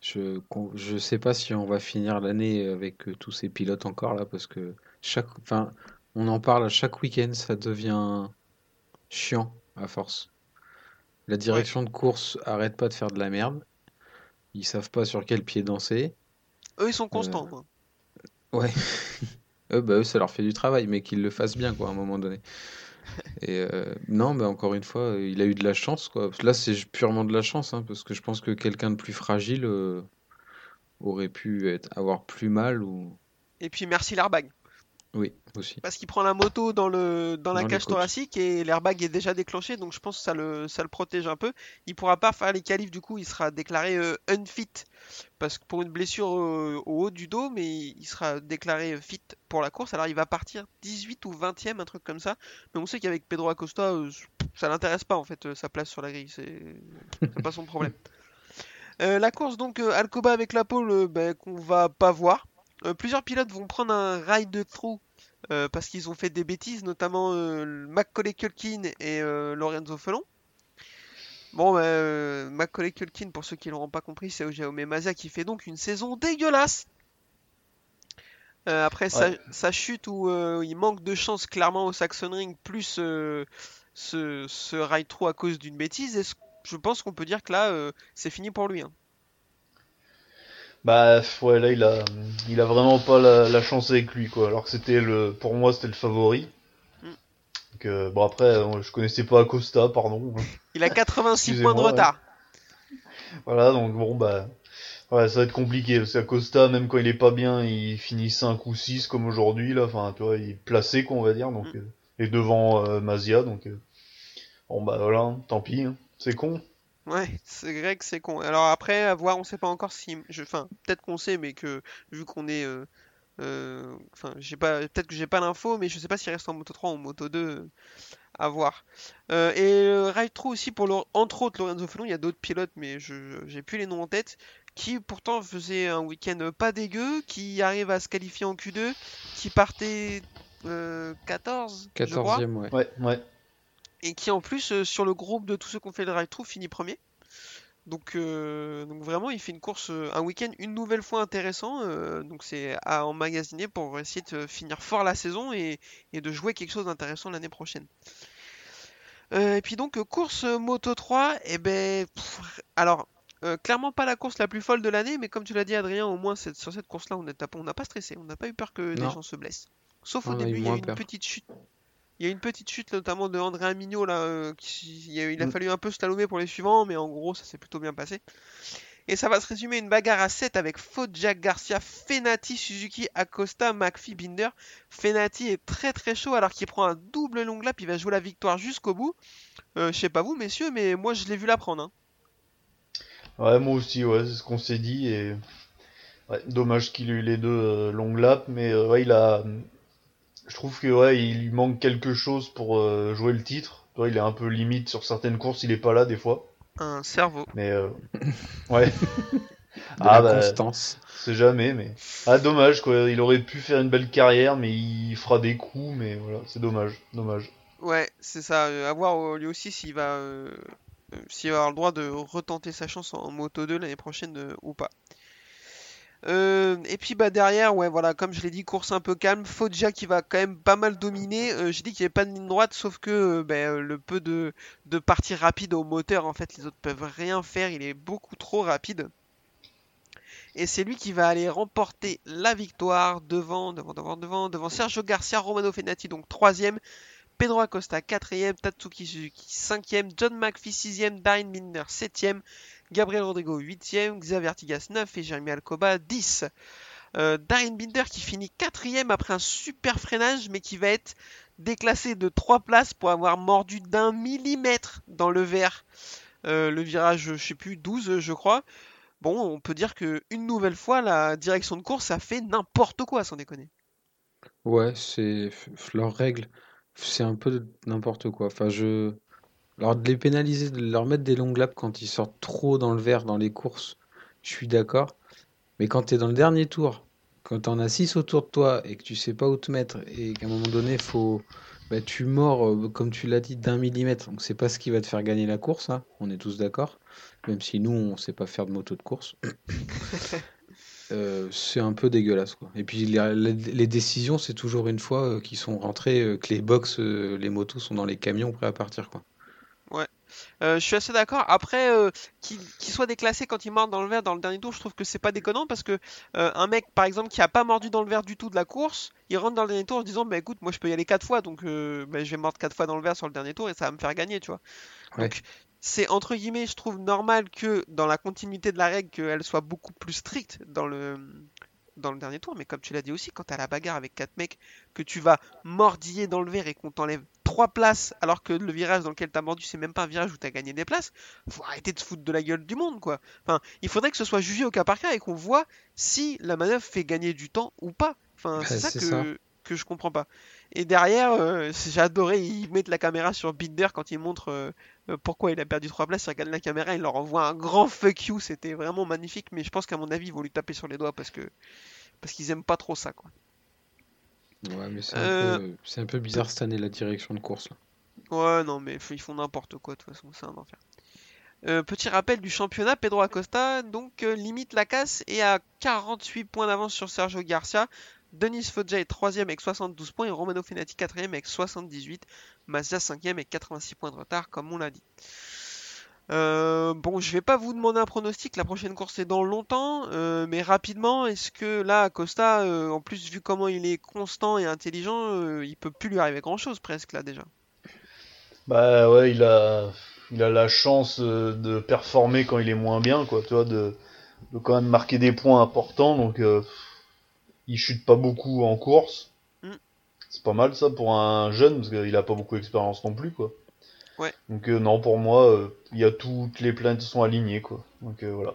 Je je sais pas si on va finir l'année avec tous ces pilotes encore là, parce que chaque, on en parle à chaque week-end, ça devient chiant à force. La direction de course arrête pas de faire de la merde. Ils savent pas sur quel pied danser. Eux, ils sont constants. Euh, quoi. Ouais. (laughs) eux, bah, eux, ça leur fait du travail, mais qu'ils le fassent bien, quoi, à un moment donné. (laughs) Et euh, non, mais encore une fois, il a eu de la chance, quoi. Là, c'est purement de la chance, hein, parce que je pense que quelqu'un de plus fragile euh, aurait pu être, avoir plus mal ou. Et puis merci l'airbag. Oui, aussi. Parce qu'il prend la moto dans, le, dans la Dans cage thoracique et l'airbag est déjà déclenché, donc je pense que ça le, ça le protège un peu. Il pourra pas faire les qualifs, du coup, il sera déclaré euh, unfit parce que pour une blessure euh, au haut du dos, mais il sera déclaré fit pour la course. Alors il va partir 18 ou 20e, un truc comme ça. Mais on sait qu'avec Pedro Acosta, euh, ça l'intéresse pas en fait, euh, sa place sur la grille, c'est pas son problème. (laughs) Euh, la course donc Alcoba avec la pole ben, qu'on va pas voir. Euh, plusieurs pilotes vont prendre un ride through euh, parce qu'ils ont fait des bêtises, notamment euh, Macaulay Culkin et euh, Lorenzo Felon. Bon, euh, Macaulay Culkin, pour ceux qui l'auront pas compris, c'est Jaume Mazia qui fait donc une saison dégueulasse. Après sa, Ouais. sa chute où il manque de chance clairement au Saxon Ring, plus ce, ce ride through à cause d'une bêtise, je pense qu'on peut dire que là, euh, c'est fini pour lui. hein. Bah ouais, là il a, il a vraiment pas la, la chance avec lui quoi. Alors que c'était le, pour moi c'était le favori. Mm. Donc, euh, bon après, euh, je connaissais pas Acosta, pardon. Il a 86 Excusez-moi, points de ouais. retard. Voilà, donc bon bah, ouais, ça va être compliqué. Parce qu'Acosta, même quand il est pas bien, il finit 5 ou 6 comme aujourd'hui là. Enfin, tu vois, il est placé quoi on va dire. Donc Mm. euh, et devant euh, Mazia, donc bon bah voilà, tant pis. hein. C'est con. Ouais, c'est vrai que c'est con. Alors après, à voir, on sait pas encore si, je, enfin, peut-être qu'on sait, mais que vu qu'on est, euh, euh, enfin, j'ai pas, peut-être que j'ai pas l'info, mais je sais pas s'il reste en Moto 3 ou en Moto 2, euh, à voir. Euh, et euh, Ride Through aussi pour entre autres Lorenzo Felon, il y a d'autres pilotes, mais je, je- j'ai plus les noms en tête, qui pourtant faisaient un week-end pas dégueu, qui arrivent à se qualifier en Q2, qui partaient euh, 14, je crois. 14e, ouais. Ouais, ouais. Et qui en plus euh, sur le groupe de tous ceux qui ont fait le ride through finit premier. Donc, euh, donc vraiment il fait une course, euh, un week-end une nouvelle fois intéressant. euh, donc c'est à emmagasiner pour essayer de finir fort la saison et, et de jouer quelque chose d'intéressant l'année prochaine. Euh, et puis donc course Moto 3, et ben pff, alors clairement pas la course la plus folle de l'année, mais comme tu l'as dit Adrien, au moins cette- sur cette course-là on n'a on n'a pas stressé, on n'a pas eu peur que des Non. gens se blessent. Sauf au On début, il y a eu une peur. petite chute il y a une petite chute notamment de André Mignot là, euh, qui, il a, il a Mm. fallu un peu slalomer pour les suivants, mais en gros ça s'est plutôt bien passé. Et ça va se résumer à une bagarre à 7 avec Faux Jack Garcia, Fenati, Suzuki, Acosta, McPhee, Binder. Fenati est très très chaud alors qu'il prend un double long lap, il va jouer la victoire jusqu'au bout. Euh, je sais pas vous messieurs, mais moi je l'ai vu la prendre. hein. Ouais, moi aussi, ouais, c'est ce qu'on s'est dit. Et ouais, dommage qu'il ait eu les deux euh, longues laps, mais euh, ouais, il a. Je trouve que ouais, il lui manque quelque chose pour euh, jouer le titre. Ouais, il est un peu limite sur certaines courses, il est pas là des fois. Un cerveau. Mais euh, ouais, (laughs) (laughs) De Ah, la bah, constance. c'est jamais. Mais ah, dommage quoi. Il aurait pu faire une belle carrière, mais il fera des coups. Mais voilà, c'est dommage, dommage. Ouais, c'est ça. euh, à voir euh, lui aussi s'il va, s'il va avoir le droit de retenter sa chance en Moto 2 l'année prochaine ou pas. Euh, et puis bah derrière, ouais voilà, comme je l'ai dit, course un peu calme. Foggia qui va quand même pas mal dominer. Euh, J'ai dit qu'il n'y avait pas de ligne droite, sauf que euh, ben, le peu de, parties rapides au moteur, en fait, les autres peuvent rien faire. Il est beaucoup trop rapide. Et c'est lui qui va aller remporter la victoire devant, devant, devant, devant, devant Sergio Garcia, Romano Fenati, donc troisième. Pedro Acosta 4ème, Tatsuki Suzuki 5ème, John McPhee 6ème, Darren Binder 7ème, Gabriel Rodrigo 8ème, Xavier Artigas 9 et Jeremy Alcoba 10. Euh, Darren Binder qui finit 4ème après un super freinage mais qui va être déclassé de 3 places pour avoir mordu d'un millimètre dans le verre. Euh, le virage, je sais plus, 12 je crois. Bon, on peut dire que une nouvelle fois, la direction de course a fait n'importe quoi, sans déconner. Ouais, c'est leurs règles. C'est un peu n'importe quoi. Enfin, je Alors de les pénaliser, de leur mettre des longues laps quand ils sortent trop dans le vert dans les courses, je suis d'accord. Mais quand tu es dans le dernier tour, quand tu en as 6 autour de toi et que tu sais pas où te mettre et qu'à un moment donné, faut, bah, tu mords, euh, comme tu l'as dit, d'un millimètre. Donc c'est pas ce qui va te faire gagner la course, hein. on est tous d'accord. Même si nous, on sait pas faire de moto de course. (laughs) Euh, c'est un peu dégueulasse. Quoi. Et puis les, les- décisions, c'est toujours une fois euh, qu'ils sont rentrés, que les box, les motos sont dans les camions prêts à partir. Quoi. Euh, je suis assez d'accord. Après, euh, qu'il qu'il soit déclassé quand il mord dans le verre dans le dernier tour, je trouve que c'est pas déconnant parce que euh, un mec, par exemple, qui a pas mordu dans le verre du tout de la course, il rentre dans le dernier tour en se disant, bah écoute, moi je peux y aller quatre fois, donc bah, je vais mordre quatre fois dans le verre sur le dernier tour et ça va me faire gagner, tu vois. Ouais. Donc c'est entre guillemets, je trouve normal que dans la continuité de la règle, qu'elle soit beaucoup plus stricte dans le dans le dernier tour, mais comme tu l'as dit aussi, quand t'as la bagarre avec quatre mecs, que tu vas mordiller dans le verre et qu'on t'enlève trois places, alors que le virage dans lequel t'as mordu, c'est même pas un virage où t'as gagné des places, faut arrêter de foutre de la gueule du monde, quoi. Enfin, il faudrait que ce soit jugé au cas par cas et qu'on voit si la manœuvre fait gagner du temps ou pas. Enfin, Bah, c'est ça que, ça. que je comprends pas. Et derrière, euh, j'ai adoré, ils mettent la caméra sur Binder quand ils montrent euh, euh, pourquoi il a perdu trois places, ils regardent la caméra, ils leur envoient un grand fuck you, c'était vraiment magnifique, mais je pense qu'à mon avis, ils vont lui taper sur les doigts parce que parce qu'ils aiment pas trop ça, quoi. Ouais, mais c'est Euh, un, peu- c'est un peu bizarre cette année la direction de course. Là. Ouais, non, mais ils font n'importe quoi, de toute façon, c'est un enfer. Euh, petit rappel du championnat, Pedro Acosta donc euh, limite la casse et a 48 points d'avance sur Sergio Garcia. Denis Foggia est 3 avec 72 points et Romano Fenati 4 avec 78. Mazda 5 avec 86 points de retard, comme on l'a dit. Euh, bon, je vais pas vous demander un pronostic, la prochaine course est dans longtemps, euh, mais rapidement, est-ce que là, Acosta, euh, en plus, vu comment il est constant et intelligent, il peut plus lui arriver grand-chose presque là déjà? Bah ouais, il a, il a la chance de performer quand il est moins bien, quoi, tu vois, de, de quand même marquer des points importants, donc il chute pas beaucoup en course. Mm. C'est pas mal ça pour un jeune, parce qu'il a pas beaucoup d'expérience non plus, quoi. Ouais. Donc euh, non, pour moi, euh, il y a toutes les planètes sont alignées, quoi. Donc euh, voilà.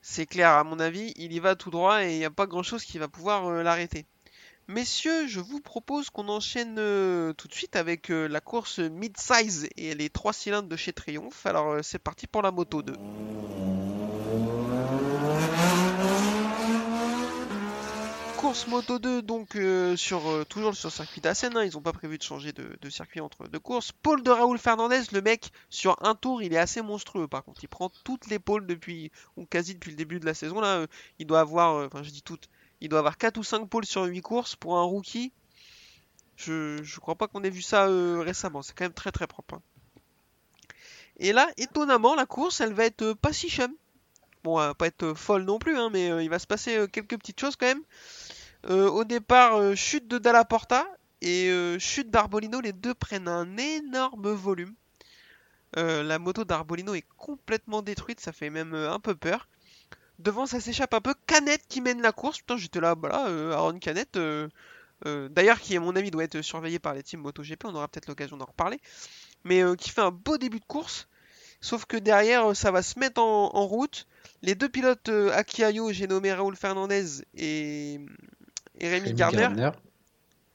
C'est clair, à mon avis, il y va tout droit et il n'y a pas grand-chose qui va pouvoir l'arrêter. Messieurs, je vous propose qu'on enchaîne tout de suite avec la course mid-size et les trois cylindres de chez Triumph. Alors c'est parti pour la moto 2. Course moto 2 donc euh, sur euh, toujours sur le circuit d'Assen, hein, ils n'ont pas prévu de changer de, circuit entre deux courses. Pôle de Raoul Fernandez, le mec sur un tour il est assez monstrueux par contre, il prend toutes les pôles depuis ou quasi depuis le début de la saison là, euh, il doit avoir, euh, enfin je dis toutes, il doit avoir 4 ou 5 pôles sur 8 courses pour un rookie. Je, je crois pas qu'on ait vu ça euh, récemment, c'est quand même très très propre. hein. Et là, étonnamment, la course elle va être pas si chum. Bon, elle va pas être folle non plus, hein, mais il va se passer quelques petites choses quand même. Euh, au départ, euh, chute de Dalla Porta et euh, chute d'Arbolino, les deux prennent un énorme volume. La moto d'Arbolino est complètement détruite, ça fait même un peu peur. Devant, ça s'échappe un peu. Canette qui mène la course. Putain, j'étais là, voilà, euh, Aaron Canette. D'ailleurs, qui, à mon avis, doit être surveillé par les teams MotoGP. On aura peut-être l'occasion d'en reparler. Mais qui fait un beau début de course. Sauf que derrière, ça va se mettre en, route. Les deux pilotes Akiayo, j'ai nommé Raoul Fernandez et, et Rémi, Gardner. Gardner.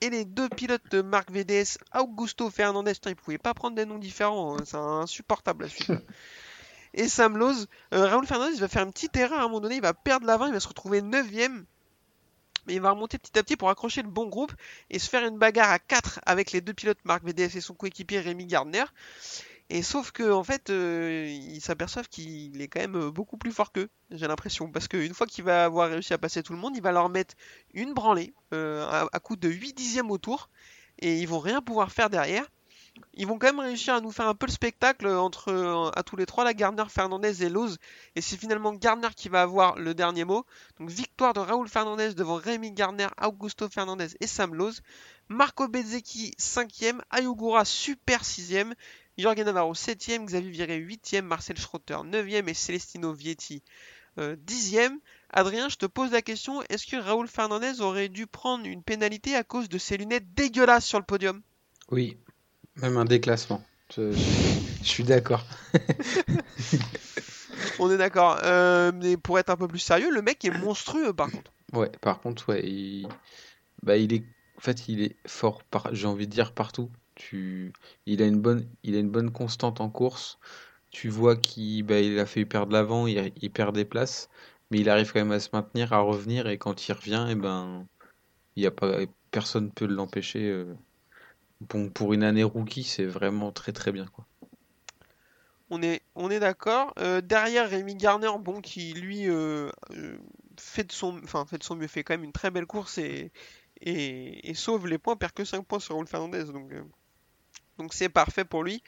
Et les deux pilotes de Marc VDS, Augusto Fernandez, putain, ils pouvaient pas prendre des noms différents, hein, c'est insupportable la suite. (laughs) et Sam Lowe, euh, Raoul Fernandez il va faire une petite erreur à un moment donné, il va perdre l'avant, il va se retrouver 9ème. Mais il va remonter petit à petit pour accrocher le bon groupe et se faire une bagarre à 4 avec les deux pilotes Marc VDS et son coéquipier Rémi Gardner. Et sauf que en fait, euh, ils s'aperçoivent qu'il est quand même euh, beaucoup plus fort qu'eux, j'ai l'impression. Parce qu'une fois qu'il va avoir réussi à passer tout le monde, il va leur mettre une branlée euh, à, coup de 8 dixièmes au tour. Et ils vont rien pouvoir faire derrière. Ils vont quand même réussir à nous faire un peu le spectacle entre à tous les trois, la Gardner, Fernandez et Lowe's. Et c'est finalement Gardner qui va avoir le dernier mot. Donc victoire de Raoul Fernandez devant Rémi Gardner, Augusto Fernandez et Sam Lowe's. Marco Bezzecchi 5ème, Ayugura super 6ème, Jorge Navarro 7ème, Xavier Viré 8ème, Marcel Schrotter 9ème et Celestino Vietti euh, 10ème. Adrien, je te pose la question, est-ce que Raoul Fernandez aurait dû prendre une pénalité à cause de ses lunettes dégueulasses sur le podium? Oui, même un déclassement. Je, je- je suis d'accord. (laughs) On est d'accord. Euh, mais pour être un peu plus sérieux, le mec est monstrueux par contre. Ouais, par contre, ouais, il... Bah, il est... En fait, il est fort, par... j'ai envie de dire partout. Il a une bonne, constante en course. Tu vois qu'il bah, il a fait perdre l'avant, il, perd des places, mais il arrive quand même à se maintenir, à revenir, et quand il revient, et ben, il y a pas, personne ne peut l'empêcher. euh. Bon, pour une année rookie, c'est vraiment très très bien, quoi. On est, d'accord. Euh, derrière Rémi Garner, bon, qui lui euh, fait de son, enfin fait mieux, fait quand même une très belle course et, sauve les points, perd que 5 points sur Raul Fernandez, donc donc c'est parfait pour lui.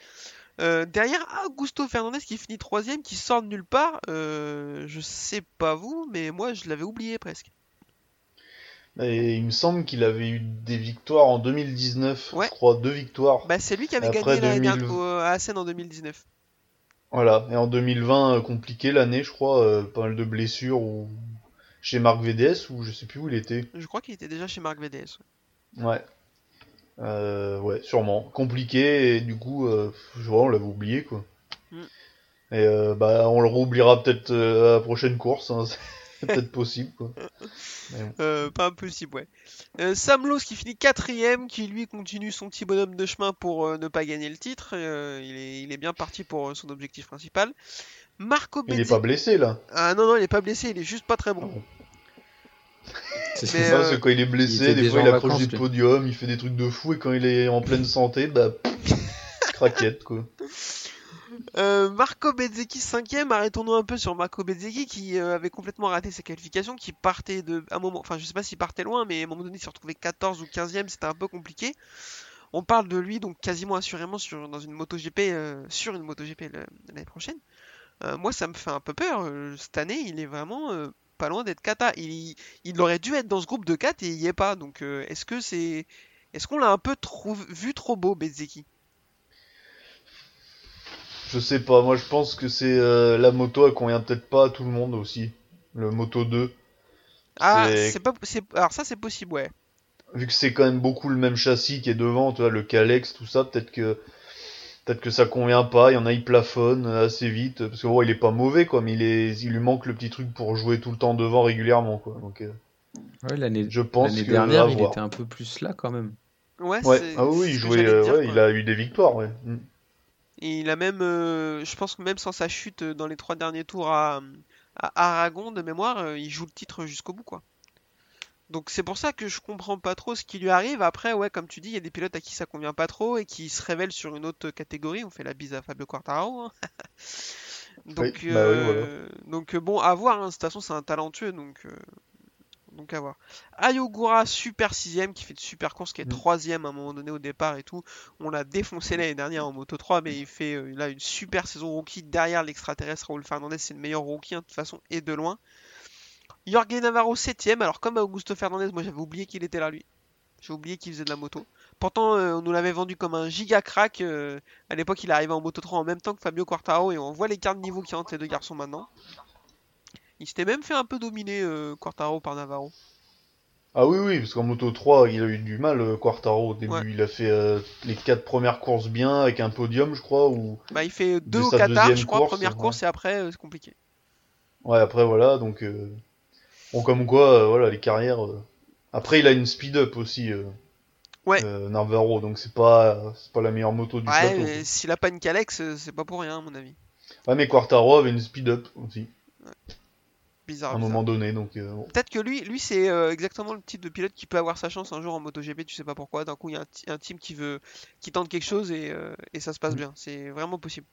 Euh, derrière Augusto Fernandez qui finit troisième, qui sort de nulle part. Euh, je sais pas vous, mais moi je l'avais oublié presque. Et il me semble qu'il avait eu des victoires en 2019, Ouais. je crois, deux victoires. Bah c'est lui qui avait Après gagné l'année 2000 dernière au- à Assen en 2019. Voilà. Et en 2020, euh, compliqué l'année, je crois, euh, pas mal de blessures ou chez Marc VDS ou je sais plus où il était. Je crois qu'il était déjà chez Marc VDS. Ouais. Euh, ouais, sûrement. Compliqué et du coup, euh, je vois, on l'avait oublié quoi. Mm. Et euh, bah, on le réoubliera peut-être à la prochaine course. hein. (laughs) C'est peut-être possible quoi. (laughs) Bon. Pas impossible, ouais. Sam Lowe qui finit quatrième, qui lui continue son petit bonhomme de chemin pour ne pas gagner le titre. Il, est, il est bien parti pour son objectif principal. Marco Il est Bezzi- pas blessé là. Ah non, non, il est pas blessé, il est juste pas très bon. Ah bon. C'est ça, parce que quand il est blessé, des fois il accroche vacances, des lui. podiums, il fait des trucs de fou et quand il est en pleine santé, bah craquette quoi. Euh, Marco Bezzecchi cinquième, arrêtons-nous un peu sur Marco Bezzecchi qui euh, avait complètement raté ses qualifications, qui partait de un moment, enfin je sais pas s'il partait loin, mais à un moment donné il s'est retrouvé 14 ou 15e, c'était un peu compliqué. On parle de lui donc quasiment assurément sur, dans une MotoGP, euh, sur une MotoGP l'année prochaine. Euh, moi ça me fait un peu peur, cette année il est vraiment euh, pas loin d'être kata. Il, il aurait dû être dans ce groupe de 4 et il y est pas, donc euh, est-ce que c'est... Est-ce qu'on l'a un peu trop, vu trop beau Bezzecchi Je sais pas, moi je pense que c'est euh, la moto elle convient peut-être pas à tout le monde aussi. Le Moto 2. Ah, C'est- pas... Alors ça c'est possible, ouais. Vu que c'est quand même beaucoup le même châssis qui est devant, tu vois, le Calex, tout ça, peut-être que peut-être que ça convient pas, il y en a il plafonne assez vite parce que bon, il est pas mauvais quoi, mais il est il lui manque le petit truc pour jouer tout le temps devant régulièrement quoi. Donc euh, Ouais, l'année je pense l'année que dernière, il voir. était un peu plus là quand même. Ouais, Ouais, c'est ah oui, c'est il jouait euh, dire, ouais, il a eu des victoires, ouais. Mm. Et il a même, euh, je pense que même sans sa chute dans les trois derniers tours à, à Aragon de mémoire, euh, il joue le titre jusqu'au bout, quoi. Donc c'est pour ça que je comprends pas trop ce qui lui arrive. Après, ouais, comme tu dis, il y a des pilotes à qui ça convient pas trop et qui se révèlent sur une autre catégorie. On fait la bise à Fabio Quartararo. hein. (laughs) donc, Oui, bah oui, euh, donc bon, à voir. hein. De toute façon, c'est un talentueux, donc euh, donc à voir. Ayogura, super sixième, qui fait de super courses, qui est Mm. troisième à un moment donné au départ et tout. On l'a défoncé l'année dernière en Moto 3, mais il fait euh, là une super saison rookie derrière l'extraterrestre Raúl Fernandez, c'est le meilleur rookie hein, de toute façon et de loin. Jorge Navarro 7ème, alors comme Augusto Fernandez, moi j'avais oublié qu'il était là lui. J'ai oublié qu'il faisait de la moto. Pourtant, euh, on nous l'avait vendu comme un giga crack. euh, à l'époque, il est arrivé en Moto 3 en même temps que Fabio Quartaro et on voit l'écart de niveau a entre les deux garçons maintenant. Il s'était même fait un peu dominer euh, Quartaro par Navarro. Ah oui, oui, parce qu'en Moto 3, il a eu du mal, Quartaro, au début. Ouais. Il a fait euh, les quatre premières courses bien, avec un podium, je crois, ou... Bah, il fait deux De au Qatar, je crois, course, première ouais. course et après euh, c'est compliqué. Ouais, après, voilà, donc... euh, Bon, comme quoi, euh, voilà, les carrières... euh, Après, il a une speed-up aussi, euh, Ouais. Navarro, donc c'est pas, c'est pas la meilleure moto du Ouais, plateau. mais s'il a pas une Calex, c'est pas pour rien à mon avis. Ouais, mais Quartaro avait une speed-up aussi, Bizarre. à un bizarre. moment donné, donc... euh, bon. Peut-être que lui, lui c'est euh, exactement le type de pilote qui peut avoir sa chance un jour en MotoGP, tu sais pas pourquoi. D'un coup, il y a un, team qui veut, qui tente quelque chose et, euh, et ça se passe Mm. bien. C'est vraiment possible.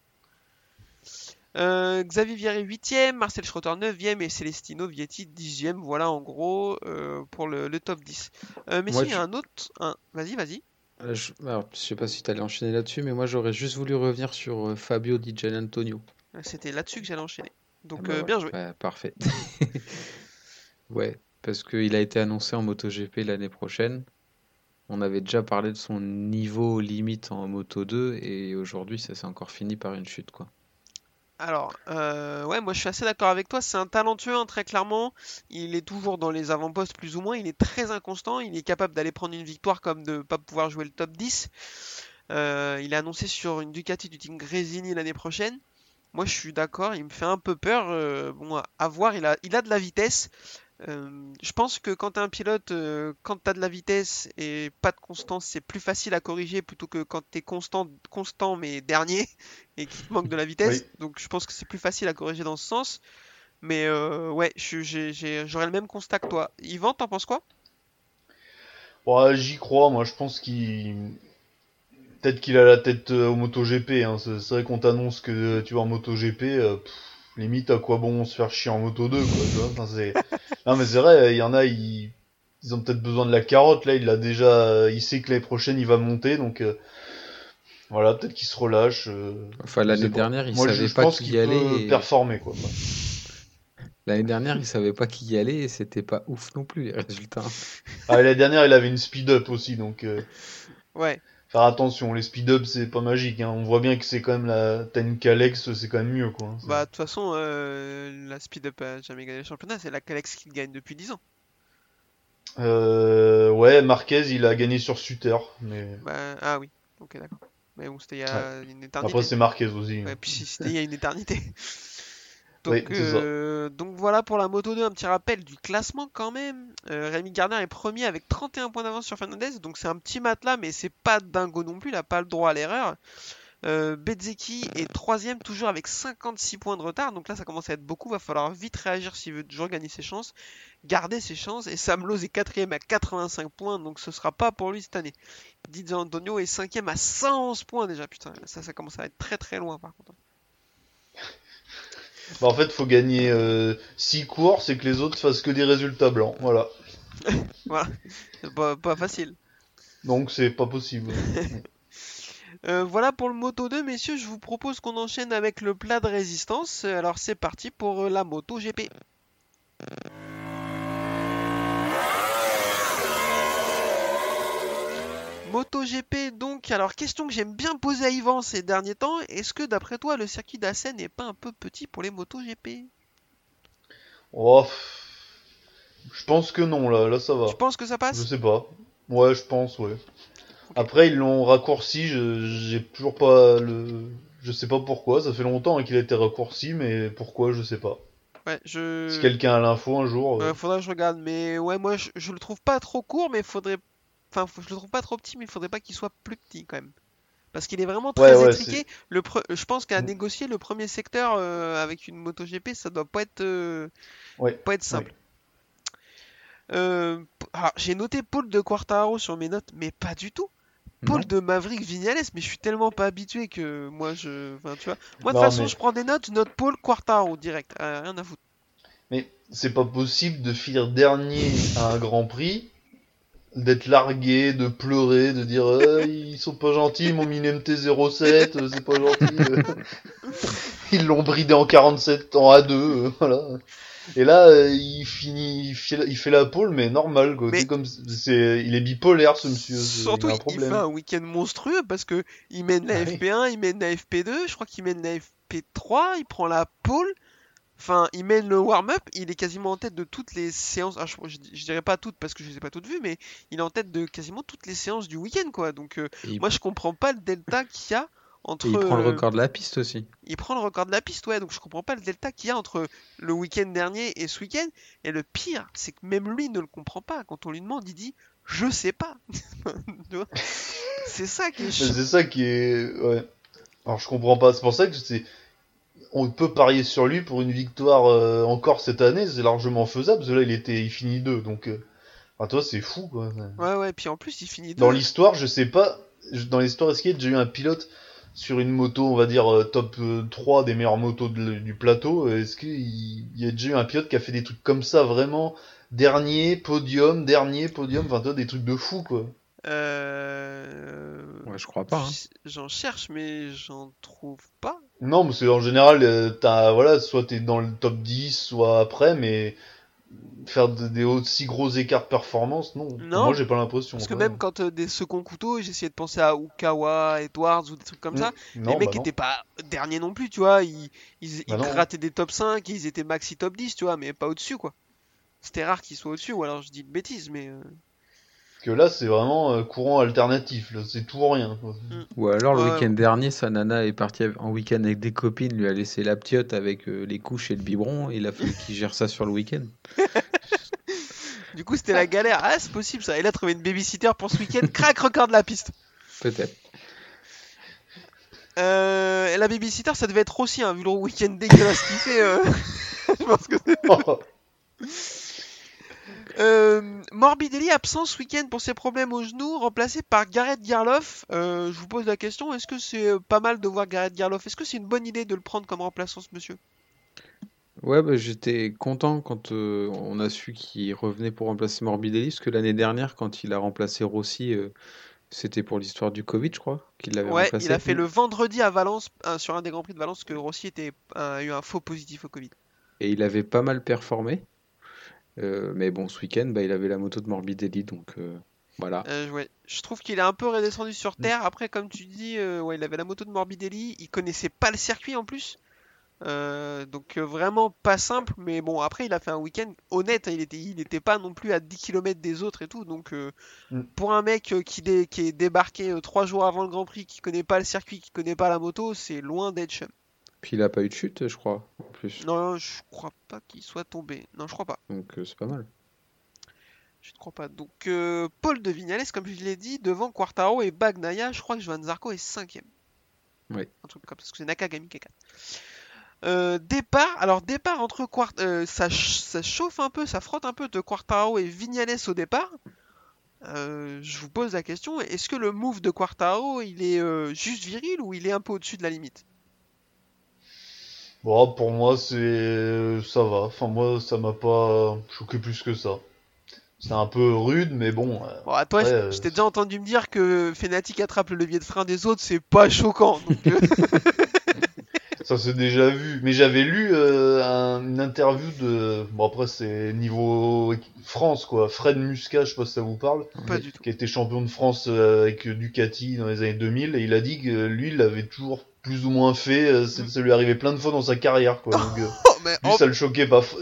Euh, Xavier Vieri 8ème, Marcel Schrotter 9ème et Celestino Vietti 10ème. Voilà en gros euh, pour le, le top 10. Euh, mais Moi, si, il y a un autre. Un... Vas-y, vas-y. Je, alors, je sais pas si tu allais enchaîner là-dessus, mais moi j'aurais juste voulu revenir sur Fabio Di Gianantonio. C'était là-dessus que j'allais enchaîner. Donc Ah bah bien joué. parfait. (laughs) ouais, parce qu'il a été annoncé en MotoGP l'année prochaine. On avait déjà parlé de son niveau limite en Moto 2 et aujourd'hui ça s'est encore fini par une chute quoi. Alors, euh, ouais, moi je suis assez d'accord avec toi. C'est un talentueux, hein, très clairement. Il est toujours dans les avant-postes, plus ou moins. Il est très inconstant. Il est capable d'aller prendre une victoire comme de pas pouvoir jouer le top 10. Euh, il est annoncé sur une Ducati du team Gresini l'année prochaine. Moi je suis d'accord. Il me fait un peu peur. Euh, bon, à voir. Il a de la vitesse. Euh, je pense que quand t'es un pilote, euh, quand t'as de la vitesse et pas de constance, c'est plus facile à corriger plutôt que quand t'es constant, constant mais dernier (laughs) et qu'il manque de la vitesse. Donc je pense que c'est plus facile à corriger dans ce sens. Mais euh, ouais, j'aurais le même constat que toi. Yvan, t'en penses quoi? Ouais, j'y crois, moi je pense qu'il. Peut-être qu'il a la tête au MotoGP, hein. C'est vrai qu'on t'annonce que tu vas en MotoGP, pff, limite à quoi bon se faire chier en Moto 2, quoi, tu vois. Enfin, c'est... Non mais c'est vrai, il y en a, ils, ils ont peut-être besoin de la carotte, là il a déjà. Il sait que l'année prochaine il va monter, donc. euh, Voilà, peut-être qu'il se relâche. euh, Enfin, je l'année dernière, il Moi je, savait je pas pense qui qu'il y allait. et- performer, quoi. L'année dernière, il savait pas qui y allait et c'était pas ouf non plus les résultats. Ah, et l'année dernière il avait une speed-up aussi, donc. euh, Ouais. Faire attention, les speed-up c'est pas magique, hein. on voit bien que c'est quand même la. T'as une Calex, c'est quand même mieux quoi. C'est- Bah, de toute façon, euh, la Speed Up a jamais gagné le championnat, c'est la Calex qui gagne depuis 10 ans. Euh, ouais, Marquez il a gagné sur Suter, mais. Bah, ah oui, ok, d'accord. Mais bon, c'était il y a une éternité. Après c'est Marquez aussi. Ouais, puis c'était il y a une éternité. (laughs) Donc, Oui, euh, donc voilà pour la Moto 2, un petit rappel du classement quand même. Euh, Rémi Gardner est premier avec 31 points d'avance sur Fernandez, donc c'est un petit matelas, mais c'est pas dingo non plus, il a pas le droit à l'erreur. Euh, Bezzecchi est troisième toujours avec 56 points de retard, donc là ça commence à être beaucoup, va falloir vite réagir s'il veut toujours gagner ses chances, garder ses chances, et Sam Lowe est quatrième à 85 points, donc ce sera pas pour lui cette année. Di Antonio est cinquième à 111 points déjà, putain, ça ça commence à être très très loin par contre. Bah en fait faut gagner 6 courses et que les autres fassent que des résultats blancs, voilà. (laughs) C'est pas, pas facile. Donc c'est pas possible. (laughs) Euh, voilà pour le Moto 2, messieurs. Je vous propose qu'on enchaîne avec le plat de résistance. Euh, Alors c'est parti pour euh, la Moto GP. Moto GP donc. Alors question que j'aime bien poser à Yvan ces derniers temps. Est-ce que d'après toi le circuit d'Assen n'est pas un peu petit pour les Moto GP Oh, je pense que non là, là ça va. Tu penses que ça Je passe sais pas. Ouais, je pense, ouais. Après, ils l'ont raccourci, je, j'ai toujours pas le. Je sais pas pourquoi, ça fait longtemps hein, qu'il a été raccourci, mais pourquoi, je sais pas. Ouais, je. Si quelqu'un a l'info un jour. euh, Euh, faudrait que je regarde, mais ouais, moi je, je le trouve pas trop court, mais faudrait. Enfin, je le trouve pas trop petit, mais il faudrait pas qu'il soit plus petit quand même. Parce qu'il est vraiment très Ouais, ouais, étriqué. Le pre- Je pense qu'à Mm. négocier le premier secteur euh, avec une MotoGP, ça doit pas être, euh, Ouais, pas être simple. Euh, alors, j'ai noté Paul de Quartaro sur mes notes, mais pas du tout. Paul de Maverick Vignales, mais je suis tellement pas habitué que moi je. Enfin, tu vois. Moi de toute façon, mais- je prends des notes, je note Paul Quartaro direct. Euh, rien à foutre. Mais c'est pas possible de finir dernier à un Grand Prix, d'être largué, de pleurer, de dire euh, (laughs) ils sont pas gentils, ils m'ont mis une MT-07, euh, c'est pas gentil. euh. (laughs) Ils l'ont bridé en 47 en A2, euh, voilà. Et là, euh, il finit, il fait, il fait la pole, mais normal, quoi. Mais- C'est comme, c'est, il est bipolaire, ce monsieur. Surtout, il a un il, fait un week-end monstrueux parce que il mène la Ah oui. FP1, il mène la FP2, je crois qu'il mène la FP3, il prend la pole. Enfin, il mène le warm-up, il est quasiment en tête de toutes les séances. ah, je, je- je dirais pas toutes parce que je les ai pas toutes vues, mais il est en tête de quasiment toutes les séances du week-end, quoi. Donc, euh, moi, je comprends pas le delta qu'il y a entre. et il prend le euh, record de la piste aussi. il prend le record de la piste, ouais. Donc, je comprends pas le delta qu'il y a entre le week-end dernier et ce week-end. Et le pire, c'est que même lui ne le comprend pas. Quand on lui demande, il dit Je sais pas. (laughs) C'est ça qui est c'est ça qui est, ouais. Alors je comprends pas. C'est pour ça que c'est, on peut parier sur lui pour une victoire euh, encore cette année. C'est largement faisable. Parce que là, il était, il finit deux. Donc, euh... enfin, toi, c'est fou, quoi. Ouais, ouais, puis en plus, il finit Dans deux. l'histoire, je sais pas. Dans l'histoire, est-ce qu'il y a déjà eu un pilote sur une moto, on va dire euh, top euh, 3 des meilleures motos de- du plateau? Euh, Est-ce qu'il il y a déjà eu un pilote qui a fait des trucs comme ça, vraiment? Dernier podium, dernier podium, enfin toi des trucs de fou quoi. Euh... Ouais, je crois pas. hein. J'en cherche, mais j'en trouve pas. Non, parce qu'en général, euh, t'as voilà, soit t'es dans le top 10, soit après, mais faire de- des aussi gros écarts de performance, non. Non, Moi, j'ai pas l'impression. Parce que même quand euh, des seconds couteaux, j'essayais de penser à Ukawa, Edwards ou des trucs comme ça. non, les mecs bah étaient pas derniers non plus, tu vois. Ils, ils, Bah ils grattaient des top 5, ils étaient maxi top 10, tu vois, mais pas au-dessus, quoi. C'était rare qu'ils soient au-dessus, ou alors je dis de bêtises, mais. euh, que là, c'est vraiment euh, courant alternatif. C'est tout ou rien. quoi. Ou alors le Ouais, week-end dernier, sa nana est partie en week-end avec des copines, lui a laissé la ptiote avec euh, les couches et le biberon, et il a fallu qu'il gère ça sur le week-end. (laughs) Du coup, c'était la galère. Ah, c'est possible ça. Et là, trouver une babysitter pour ce week-end, crack record de la piste. Peut-être. Euh, et la babysitter, ça devait être aussi, hein, vu le week-end dégueulasse qu'il fait. euh, (laughs) Je pense que (laughs) Euh, Morbidelli absent ce week-end pour ses problèmes au genou, remplacé par Gareth Garloff. Euh, je vous pose la question, est-ce que c'est euh, pas mal de voir Gareth Garloff? Est-ce que c'est une bonne idée de le prendre comme remplaçant ce monsieur? Ouais, bah, j'étais content quand euh, on a su qu'il revenait pour remplacer Morbidelli, parce que l'année dernière, quand il a remplacé Rossi, c'était pour l'histoire du Covid, je crois, qu'il l'avait Ouais, remplacé. il a fait le vendredi à Valence, sur un des Grands Prix de Valence, que Rossi était, a eu un faux positif au Covid. Et il avait pas mal performé. Euh, mais bon, ce week-end, bah, il avait la moto de Morbidelli, donc euh, voilà. Euh, ouais. Je trouve qu'il est un peu redescendu sur terre. Après, comme tu dis, ouais, il avait la moto de Morbidelli. Il connaissait pas le circuit en plus. Donc vraiment pas simple. Mais bon, après, il a fait un week-end honnête. hein, il était, il était pas non plus à 10 km des autres et tout. Donc Mm. pour un mec qui, dé- qui est débarqué euh, trois jours avant le Grand Prix, qui connaît pas le circuit, qui connaît pas la moto, c'est loin d'être chum. Puis il a pas eu de chute, je crois, en plus. Non, je crois pas qu'il soit tombé. Non, je crois pas. Donc euh, c'est pas mal. Je ne crois pas. Donc euh, Paul de Vignales, comme je l'ai dit, devant Quartaro et Bagnaia, je crois que Johan Zarco est cinquième. Oui. Un truc comme ça, parce que c'est Nakagami qui est 4. Euh, départ, alors départ entre Quart euh, ça, ch- ça chauffe un peu, ça frotte un peu de Quartaro et Vignales au départ. Euh, je vous pose la question, est-ce que le move de Quartaro il est juste viril ou il est un peu au-dessus de la limite? Bon, pour moi, c'est ça va. Enfin, moi, ça m'a pas choqué plus que ça. C'est un peu rude, mais bon. euh, Bon, à toi, Ouais, je- euh, je t'ai déjà entendu me dire que Fnatic attrape le levier de frein des autres, c'est pas choquant. Donc, euh, (laughs) (laughs) Ça s'est déjà vu. Mais j'avais lu euh, un- une interview de. Bon, après, c'est niveau France, quoi. Fred Muscat, je sais pas si ça vous parle. pas du tout. Qui a été champion de France avec Ducati dans les années 2000. Et il a dit que lui, il l'avait toujours plus ou moins fait. euh, c'est- Ça lui arrivait plein de fois dans sa carrière, quoi. Donc, euh, Oh, (laughs) mais lui, en- ça le choquait pas. F-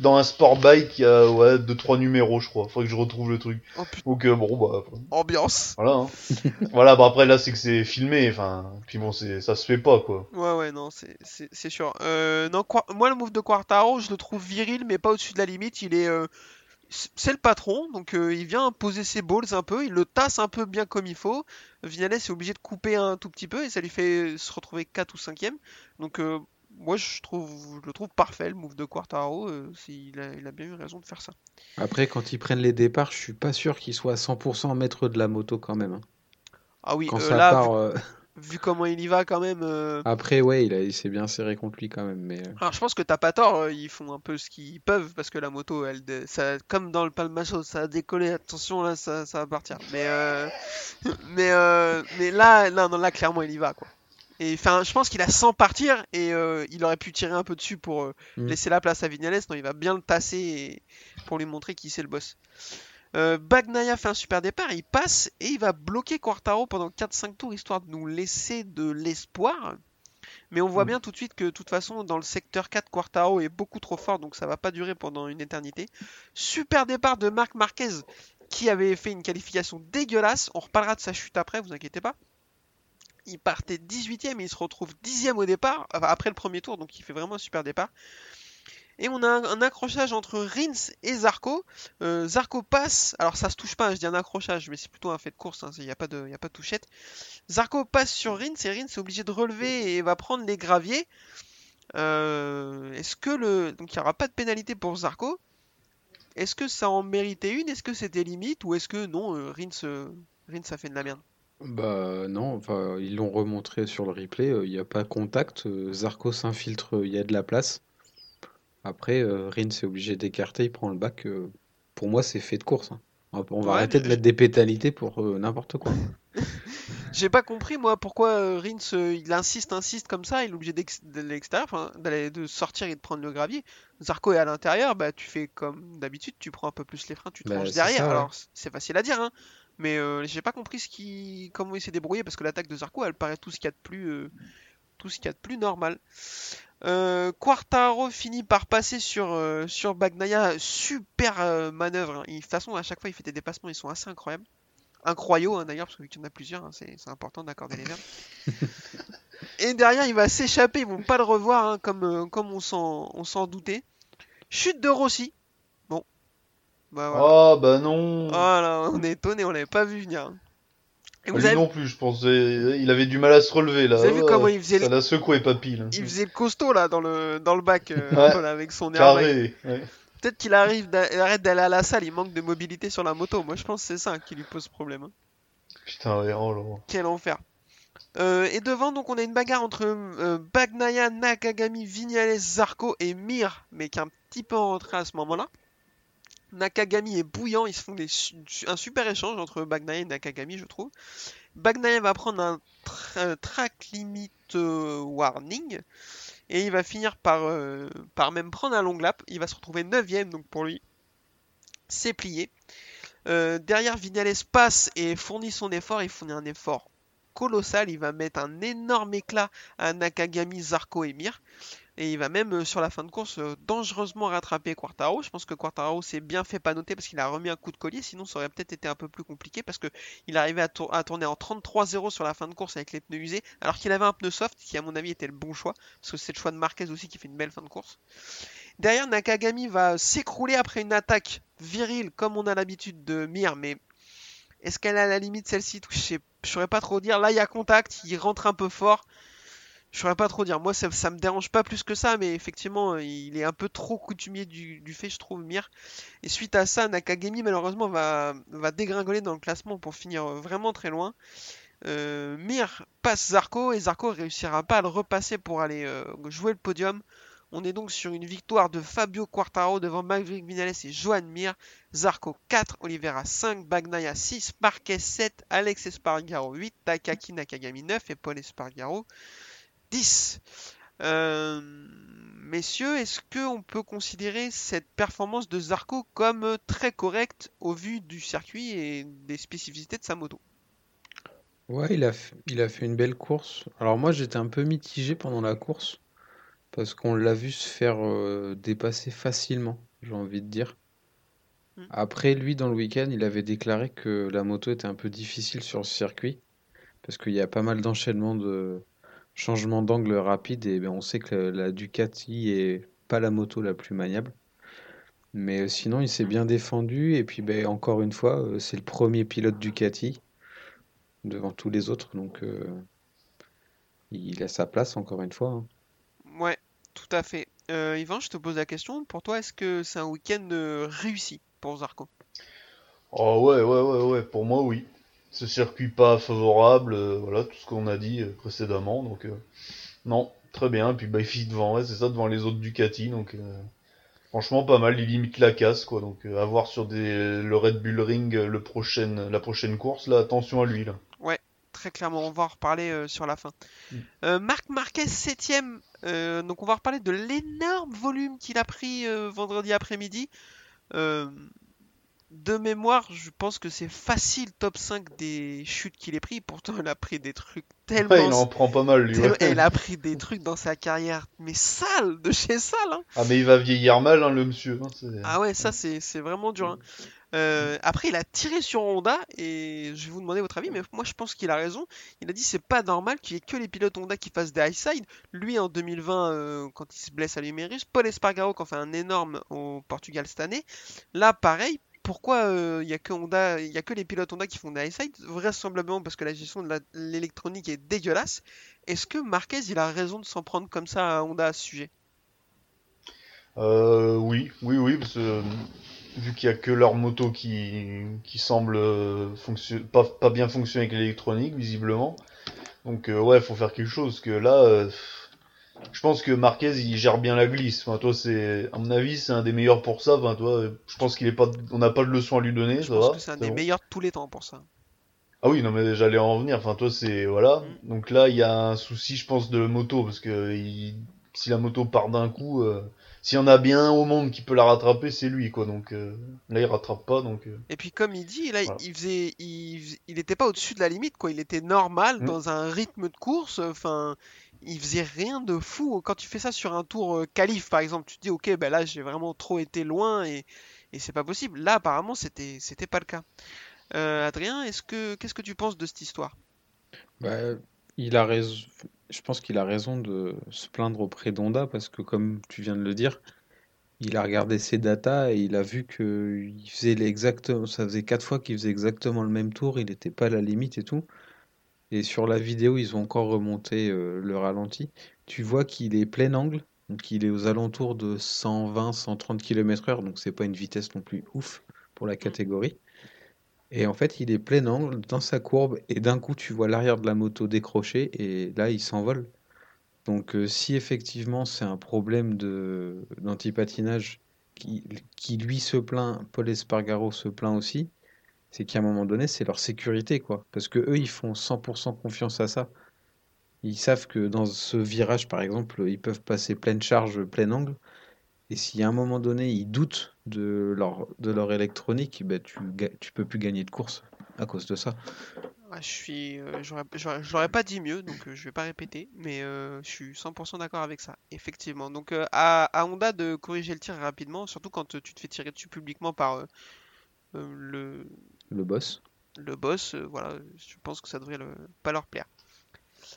Dans un sport bike, il y a ouais, deux, trois numéros, je crois. Faudrait que je retrouve le truc. oh, putain, Donc, euh, bon, bah. ambiance. Voilà. Hein. (laughs) voilà, bah après, là, c'est que c'est filmé. Enfin, puis bon, c'est ça se fait pas, quoi. Ouais, ouais, non, c'est- sûr. Euh, non, moi, le move de Quartaro, je le trouve viril, mais pas au-dessus de la limite. Il est. euh, C'est le patron, donc euh, il vient poser ses balls un peu, il le tasse un peu bien comme il faut. Vignales est obligé de couper un tout petit peu et ça lui fait se retrouver 4 ou 5ème. Donc, euh, moi, je trouve, je le trouve parfait le move de Quartaro. euh, il, a, il a bien eu raison de faire ça. Après, quand ils prennent les départs, je suis pas sûr qu'ils soient à 100% maître de la moto quand même. hein. Ah oui, Quand euh, ça là, part, vu, comment il y va quand même. euh, après, ouais, il, a- il s'est bien serré contre lui quand même. Mais euh, Alors je pense que t'as pas tort, euh, ils font un peu ce qu'ils peuvent parce que la moto, elle, ça, comme dans le Palmacho, ça a décollé. Attention là, ça, ça va partir. Mais euh, (laughs) mais euh, mais là, là, non, là clairement il y va quoi. Et enfin, je pense qu'il a 100 partir et euh, il aurait pu tirer un peu dessus pour euh, Mm. laisser la place à Vignales. Non, il va bien le tasser et- pour lui montrer qui c'est le boss. Euh, Bagnaia fait un super départ, il passe et il va bloquer Quartaro pendant 4-5 tours histoire de nous laisser de l'espoir. Mais on voit Mm. bien tout de suite que de toute façon dans le secteur 4 Quartaro est beaucoup trop fort donc ça va pas durer pendant une éternité. Super départ de Marc Marquez qui avait fait une qualification dégueulasse. On reparlera de sa chute après, vous inquiétez pas. Il partait 18ème et il se retrouve 10ème au départ, enfin, après le premier tour, donc il fait vraiment un super départ. Et on a un, accrochage entre Rins et Zarco. Euh, Zarco passe, alors ça se touche pas, hein, je dis un accrochage, mais c'est plutôt un fait de course, il n'y a, pas de- touchette. Zarco passe sur Rins et Rins est obligé de relever et va prendre les graviers. Euh, Est-ce que le. Donc il n'y aura pas de pénalité pour Zarco. Est-ce que ça en méritait une? Est-ce que c'était limite? Ou est-ce que non, euh, Rins, euh, a fait de la merde? Bah non, enfin, ils l'ont remontré sur le replay. euh, Il n'y a pas contact. euh, Zarco s'infiltre, il y a de la place. Après, euh, Rins est obligé d'écarter, il prend le bac. euh, pour moi, c'est fait de course. hein. On va, Ouais, arrêter de mettre des pénalités pour euh, n'importe quoi. (laughs) J'ai pas compris moi pourquoi euh, Rins euh, il insiste, insiste comme ça, il est obligé de l'extérieur, d'aller de sortir et de prendre le gravier. Zarco est à l'intérieur, bah tu fais comme d'habitude, tu prends un peu plus les freins, tu te Bah, derrière. ça, ouais. Alors c'est facile à dire, hein, mais j'ai pas compris ce qui, comment il s'est débrouillé parce que l'attaque de Zarco elle paraît tout ce qu'il y a de plus, tout ce qu'il y a de plus normal. Euh, Quartaro finit par passer sur, euh, sur Bagnaia, super euh, manœuvre. hein. Il- De toute façon, à chaque fois, il fait des dépassements, ils sont assez incroyables. Incroyaux hein, d'ailleurs, parce que vu qu'il y en a plusieurs, hein, c'est important d'accorder les verbes. (laughs) Et derrière, il va s'échapper, ils vont pas le revoir, comme, euh, comme on s'en on s'en doutait. Chute de Rossi. Bon. Bah voilà. Oh bah non. Oh là, on est étonné, on l'avait pas vu venir. Et vous Lui avez, non plus, je pensais. Il avait du mal à se relever là. Vous avez vu Oh, comment il faisait Ça les- l'a secoué, papy. Là. il faisait le costaud là dans le dans le bac euh, Ouais. avec son airbag. Carré. ouais. Peut-être qu'il arrive arrête d'aller à la salle, il manque de mobilité sur la moto. Moi je pense que c'est ça qui lui pose problème. hein. Putain, ouais, oh là. Quel enfer. Euh, et devant, donc, on a une bagarre entre euh, Bagnaia, Nakagami, Vignales, Zarco et Mir, mais qui est un petit peu en retrait à ce moment-là. Nakagami est bouillant, ils se font un super échange entre Bagnaia et Nakagami, je trouve. Bagnaia va prendre un euh, track limit euh, warning et il va finir par, euh, par même prendre un long lap. Il va se retrouver 9ème, donc pour lui, c'est plié. Derrière, Vignales passe et fournit son effort. Il fournit un effort colossal. Il va mettre un énorme éclat à Nakagami, Zarco et Mir. Et il va même, euh, sur la fin de course, euh, dangereusement rattraper Quartaro. Je pense que Quartaro s'est bien fait pas noter parce qu'il a remis un coup de collier. Sinon, ça aurait peut-être été un peu plus compliqué parce qu'il arrivait à, tour- à tourner en 33-0 sur la fin de course avec les pneus usés. Alors qu'il avait un pneu soft qui, à mon avis, était le bon choix. Parce que c'est le choix de Marquez aussi qui fait une belle fin de course. Derrière, Nakagami va s'écrouler après une attaque virile comme on a l'habitude de Mir, mais est-ce qu'elle à la limite celle-ci? Je je saurais pas trop dire. Là, il y a contact, il rentre un peu fort. Je saurais pas trop dire. Moi, ça, ça me dérange pas plus que ça, mais effectivement, il est un peu trop coutumier du, fait, je trouve, Mir. Et suite à ça, Nakagami, malheureusement, va, va dégringoler dans le classement pour finir euh, vraiment très loin. Euh, Mir passe Zarco et Zarco réussira pas à le repasser pour aller euh, jouer le podium. On est donc sur une victoire de Fabio Quartaro devant Maverick Vinales et Joan Mir. Zarco 4, Oliveira 5, Bagnaia 6, Marquez 7, Alex Espargaro 8, Takaki Nakagami 9 et Paul Espargaro 10. Euh, messieurs, est-ce qu'on peut considérer cette performance de Zarco comme euh, très correcte au vu du circuit et des spécificités de sa moto? Ouais, il a, f- il a fait une belle course. Alors moi, j'étais un peu mitigé pendant la course parce qu'on l'a vu se faire euh, dépasser facilement, j'ai envie de dire. Mm. Après, lui, dans le week-end, il avait déclaré que la moto était un peu difficile sur ce circuit parce qu'il y a pas mal d'enchaînements de changements d'angle rapides et ben, on sait que la, Ducati est pas la moto la plus maniable. Mais euh, sinon, il s'est bien défendu et puis ben, encore une fois, euh, c'est le premier pilote Ducati devant tous les autres. Donc, euh, il a sa place, encore une fois. hein. Ouais, tout à fait. Euh, Yvan, je te pose la question. Pour toi, est-ce que c'est un week-end réussi pour Zarco? Oh ouais, ouais, ouais, ouais, pour moi, oui. Ce circuit pas favorable, euh, voilà, tout ce qu'on a dit euh, précédemment, donc euh, non, très bien. Puis bah, il finit devant, ouais, c'est ça, devant les autres Ducati, donc franchement pas mal, il limite la casse, quoi. Donc à voir sur des, le Red Bull Ring le la prochaine course, là, attention à lui, là. Très clairement, on va en reparler sur la fin. Mm. Marc Marquez, 7ème. euh, donc on va reparler de l'énorme volume qu'il a pris vendredi après-midi. De mémoire, je pense que c'est facile top 5 des chutes qu'il ait pris. Pourtant, il a pris des trucs tellement... Ouais, il en prend pas mal, lui, ouais. Il a pris des trucs dans sa carrière, mais sale, de chez sale. hein. Ah mais il va vieillir mal, hein, le monsieur. hein, Ah ouais, ça c'est vraiment dur. Euh, après, il a tiré sur Honda et je vais vous demander votre avis, mais moi je pense qu'il a raison. Il a dit c'est pas normal qu'il y ait que les pilotes Honda qui fassent des high side. Lui en 2020, euh, quand il se blesse à l'humérus, Paul Espargaro qui en fait un énorme au Portugal cette année. Là, pareil. Pourquoi euh, il y a que Honda, il a que les pilotes Honda qui font des high Vraisemblablement parce que la gestion de l'électronique est dégueulasse. Est-ce que Marquez il a raison de s'en prendre comme ça à Honda à ce sujet? Euh, oui, oui, oui, parce que euh, vu qu'il y a que leur moto qui, qui semble euh, pas, pas bien fonctionner avec l'électronique, visiblement. Donc euh, ouais, faut faire quelque chose, que là, euh, je pense que Marquez, il gère bien la glisse. Enfin, toi, c'est, à mon avis, c'est un des meilleurs pour ça. Enfin, toi, je pense qu'il est pas, on n'a pas de leçon à lui donner, Je ça pense va. que c'est un des bon. meilleurs de tous les temps pour ça. Ah oui, non, mais j'allais en venir. Enfin, toi, c'est, voilà. Mm. Donc là, il y a un souci, je pense, de moto, parce que il- si la moto part d'un coup, euh, s'il y en a bien un au monde qui peut la rattraper, c'est lui, quoi. Donc euh, là, il rattrape pas, donc. euh, Et puis comme il dit, là, Voilà. il faisait, il, fais- il était pas au-dessus de la limite, quoi. Il était normal Mm. dans un rythme de course. Enfin, il faisait rien de fou. Quand tu fais ça sur un tour euh, qualif, par exemple, tu te dis, ok, ben là, j'ai vraiment trop été loin et, c'est pas possible. Là, apparemment, c'était, c'était pas le cas. Euh, Adrien, est-ce que, qu'est-ce que tu penses de cette histoire? Bah, il a raison. Je pense qu'il a raison de se plaindre auprès d'Honda parce que, comme tu viens de le dire, il a regardé ses datas et il a vu que faisait l'exact, ça faisait quatre fois qu'il faisait exactement le même tour, il n'était pas à la limite et tout. Et sur la vidéo, ils ont encore remonté euh, le ralenti. Tu vois qu'il est plein angle, donc il est aux alentours de 120-130 km/h, donc c'est pas une vitesse non plus ouf pour la catégorie. Et en fait, il est plein angle dans sa courbe et d'un coup, tu vois l'arrière de la moto décrocher et là, il s'envole. Donc, euh, si effectivement c'est un problème d'antipatinage qui, qui lui se plaint, Paul Espargaro se plaint aussi, c'est qu'à un moment donné, c'est leur sécurité, quoi. Parce que eux, ils font 100% confiance à ça. Ils savent que dans ce virage, par exemple, ils peuvent passer pleine charge, plein angle. Et si à un moment donné, ils doutent de leur, de leur électronique, ben tu, tu peux plus gagner de course à cause de ça. Je suis, euh, j'aurais j'aurais pas dit mieux, donc euh, je vais pas répéter, mais euh, je suis 100% d'accord avec ça, effectivement. Donc euh, à, Honda de corriger le tir rapidement, surtout quand euh, tu te fais tirer dessus publiquement par le, Le boss. le boss, euh, voilà, je pense que ça devrait pas leur plaire.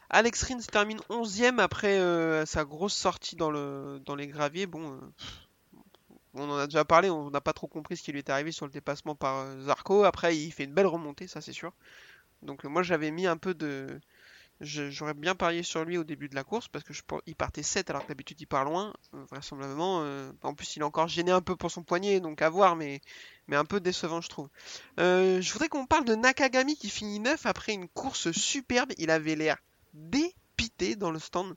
Alex Rins termine 11ème après euh, sa grosse sortie dans, le, dans les graviers. Bon, euh, on en a déjà parlé, on n'a pas trop compris ce qui lui est arrivé sur le dépassement par Zarco. Après, il fait une belle remontée, ça c'est sûr. Donc moi j'avais mis un peu de... J'aurais bien parié sur lui au début de la course parce que je, il partait 7 alors que d'habitude il part loin, vraisemblablement. en plus il est encore gêné un peu pour son poignet, donc à voir, mais, mais un peu décevant je trouve. Euh, je voudrais qu'on parle de Nakagami qui finit 9 après une course superbe. Il avait l'air dépité dans le stand.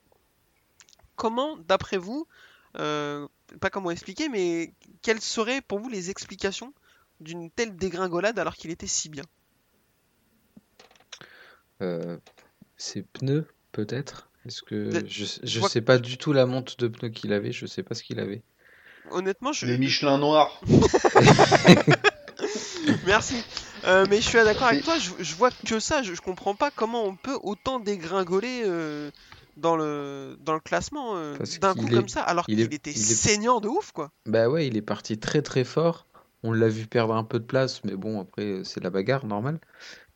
Comment, d'après vous, euh, pas comment expliquer, mais quelles seraient pour vous les explications d'une telle dégringolade alors qu'il était si bien? Euh, ses pneus, peut-être? Est-ce que je, je je sais pas du tout la monte de pneus qu'il avait, je sais pas ce qu'il avait. Honnêtement, je, Les Michelin noirs. (laughs) Merci. Euh, mais je suis d'accord avec toi, je, je vois que ça, je, je comprends pas comment on peut autant dégringoler euh, dans, le, dans le classement euh, d'un coup est- comme ça, alors il qu'il était il est- saignant de ouf, quoi. Bah ouais, il est parti très très fort. On l'a vu perdre un peu de place, mais bon, après, c'est la bagarre, normal.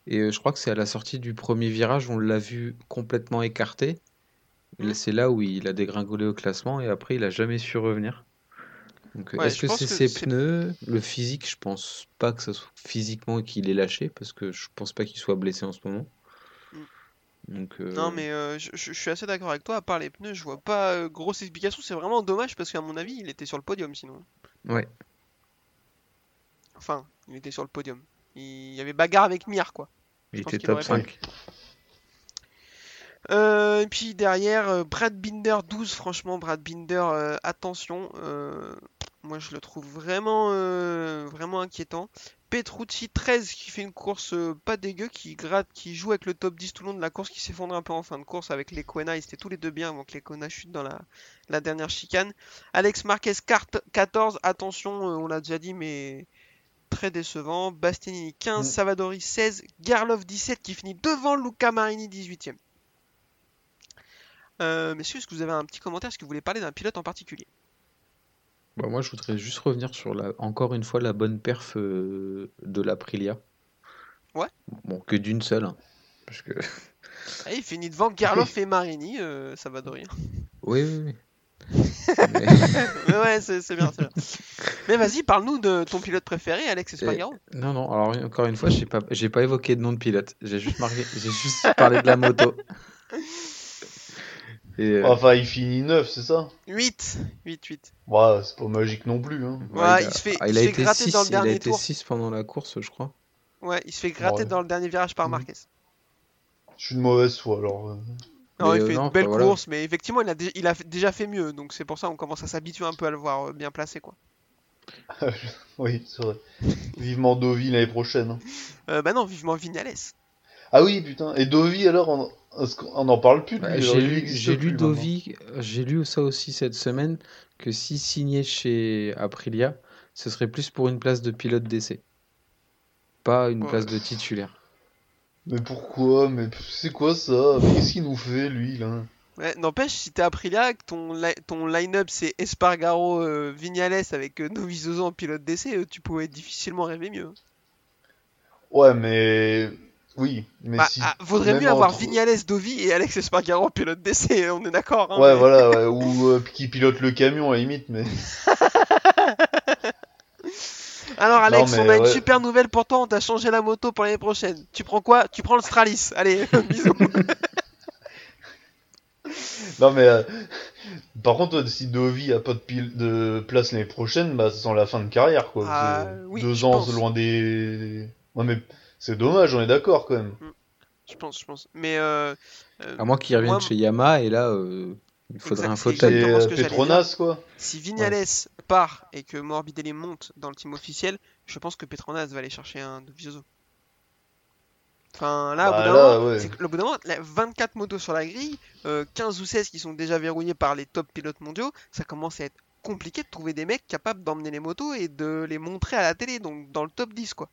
Et euh, je crois que c'est à la sortie du premier virage, on l'a vu complètement écarté. Et Mm. C'est là où il a dégringolé au classement et après, il a jamais su revenir. Donc, Ouais, est-ce que c'est ses pneus, le physique? Je pense pas que ça soit physiquement qu'il ait lâché parce que je pense pas qu'il soit blessé en ce moment. Mm. Donc, euh, Non, mais euh, je, suis assez d'accord avec toi, à part les pneus, je vois pas euh, grosse explication, c'est vraiment dommage parce qu'à mon avis, il était sur le podium sinon. ouais. Enfin, il était sur le podium. Il y avait bagarre avec Mir, quoi. Il Je était top aurait pas 5. Euh, et puis derrière, euh, Brad Binder 12, franchement, Brad Binder, euh, attention, euh, moi je le trouve vraiment, vraiment inquiétant. Petrucci 13 qui fait une course pas dégueu, qui gratte, qui joue avec le top 10 tout le long de la course, qui s'effondre un peu en fin de course avec les Quena, ils étaient tous les deux bien avant que les Quena chutent dans la, la dernière chicane. Alex Marquez carte 14, attention, on l'a déjà dit, mais très décevant. Bastianini 15, Mm. Savadori 16, Garlov 17 qui finit devant Luca Marini 18ème. Euh, messieurs, est-ce que vous avez un petit commentaire Est-ce que vous voulez parler d'un pilote en particulier? Bah, moi, je voudrais juste revenir sur la, encore une fois la bonne perf euh, de l'Aprilia. Ouais. Bon, que d'une seule. hein, parce que... Ah, (laughs) Il finit devant Garloff (laughs) et Marini, euh, Savadori. Oui, oui, oui. Mais- (laughs) Mais ouais, c'est bien, bien. Mais vas-y, parle-nous de ton pilote préféré, Alex Espargaro. Non, non, alors encore une fois, j'ai pas, j'ai pas évoqué de nom de pilote. J'ai juste marqué, j'ai juste parlé de la moto. Et, euh, Enfin, il finit 9, c'est ça? 8 8, 8. Ouais, c'est pas magique non plus. Hein. Ouais, il, il a, se fait- ah, il il a se fait été gratter 6, dans le il a dernier été tour. 6 pendant la course, je crois. Ouais, il se fait gratter Ouais. dans le dernier virage par Mhm. Marquez. Je suis de mauvaise foi alors. euh. Non, Mais, il euh, fait non, une belle enfin, voilà. course, mais effectivement, il a, dé- il a déjà fait mieux, donc c'est pour ça qu'on commence à s'habituer un peu à le voir euh, bien placé, quoi. (laughs) Oui, c'est vrai. Vivement Dovi l'année prochaine. hein. Euh, bah non, vivement Vignales. Ah oui, putain. Et Dovi alors, qu'on- on en parle plus de Bah, j'ai lu, j'ai lu. Dovi, j'ai lu ça aussi cette semaine, que s'il signait chez Aprilia, ce serait plus pour une place de pilote d'essai. Pas une Ouais. place de titulaire. Mais pourquoi? Mais c'est quoi ça? Qu'est-ce qu'il nous fait lui là? Ouais, n'empêche, si t'es Aprilia, que ton, li- ton line-up c'est Espargaro, euh, Vignales avec euh, en pilote d'essai, euh, tu pouvais difficilement rêver mieux. Ouais, mais oui, mais Bah, si. ah, vaudrait mieux avoir entre- Vignales, Dovi et Alex Espargaro en pilote d'essai, (laughs) on est d'accord hein, Ouais, mais- voilà, ouais, (laughs) ou euh, qui pilote le camion à la limite, mais (laughs) Alors Alex, Non, on a une super nouvelle pour toi, on t'a changé la moto pour l'année prochaine. Tu prends quoi? Tu prends le Stralis. Allez, bisous. Non mais euh, par contre si Dovi a pas de, pile, de place l'année prochaine, bah ça sent la fin de carrière quoi. Ah, oui, Deux ans loin des. Ouais mais c'est dommage, on est d'accord quand même. Je pense, je pense. Mais euh, euh, À moins qu'il revienne moi, chez Yamaha, et là, euh, il faudrait un j'allais Petronas quoi. si Vignales part et que Morbidelli monte dans le team officiel, je pense que Petronas va aller chercher un Dovizioso. Enfin, là, au Bah, bout d'un moment, ouais. moment, là, 24 motos sur la grille, euh, 15 ou 16 qui sont déjà verrouillés par les top pilotes mondiaux, ça commence à être compliqué de trouver des mecs capables d'emmener les motos et de les montrer à la télé, donc dans le top 10 quoi.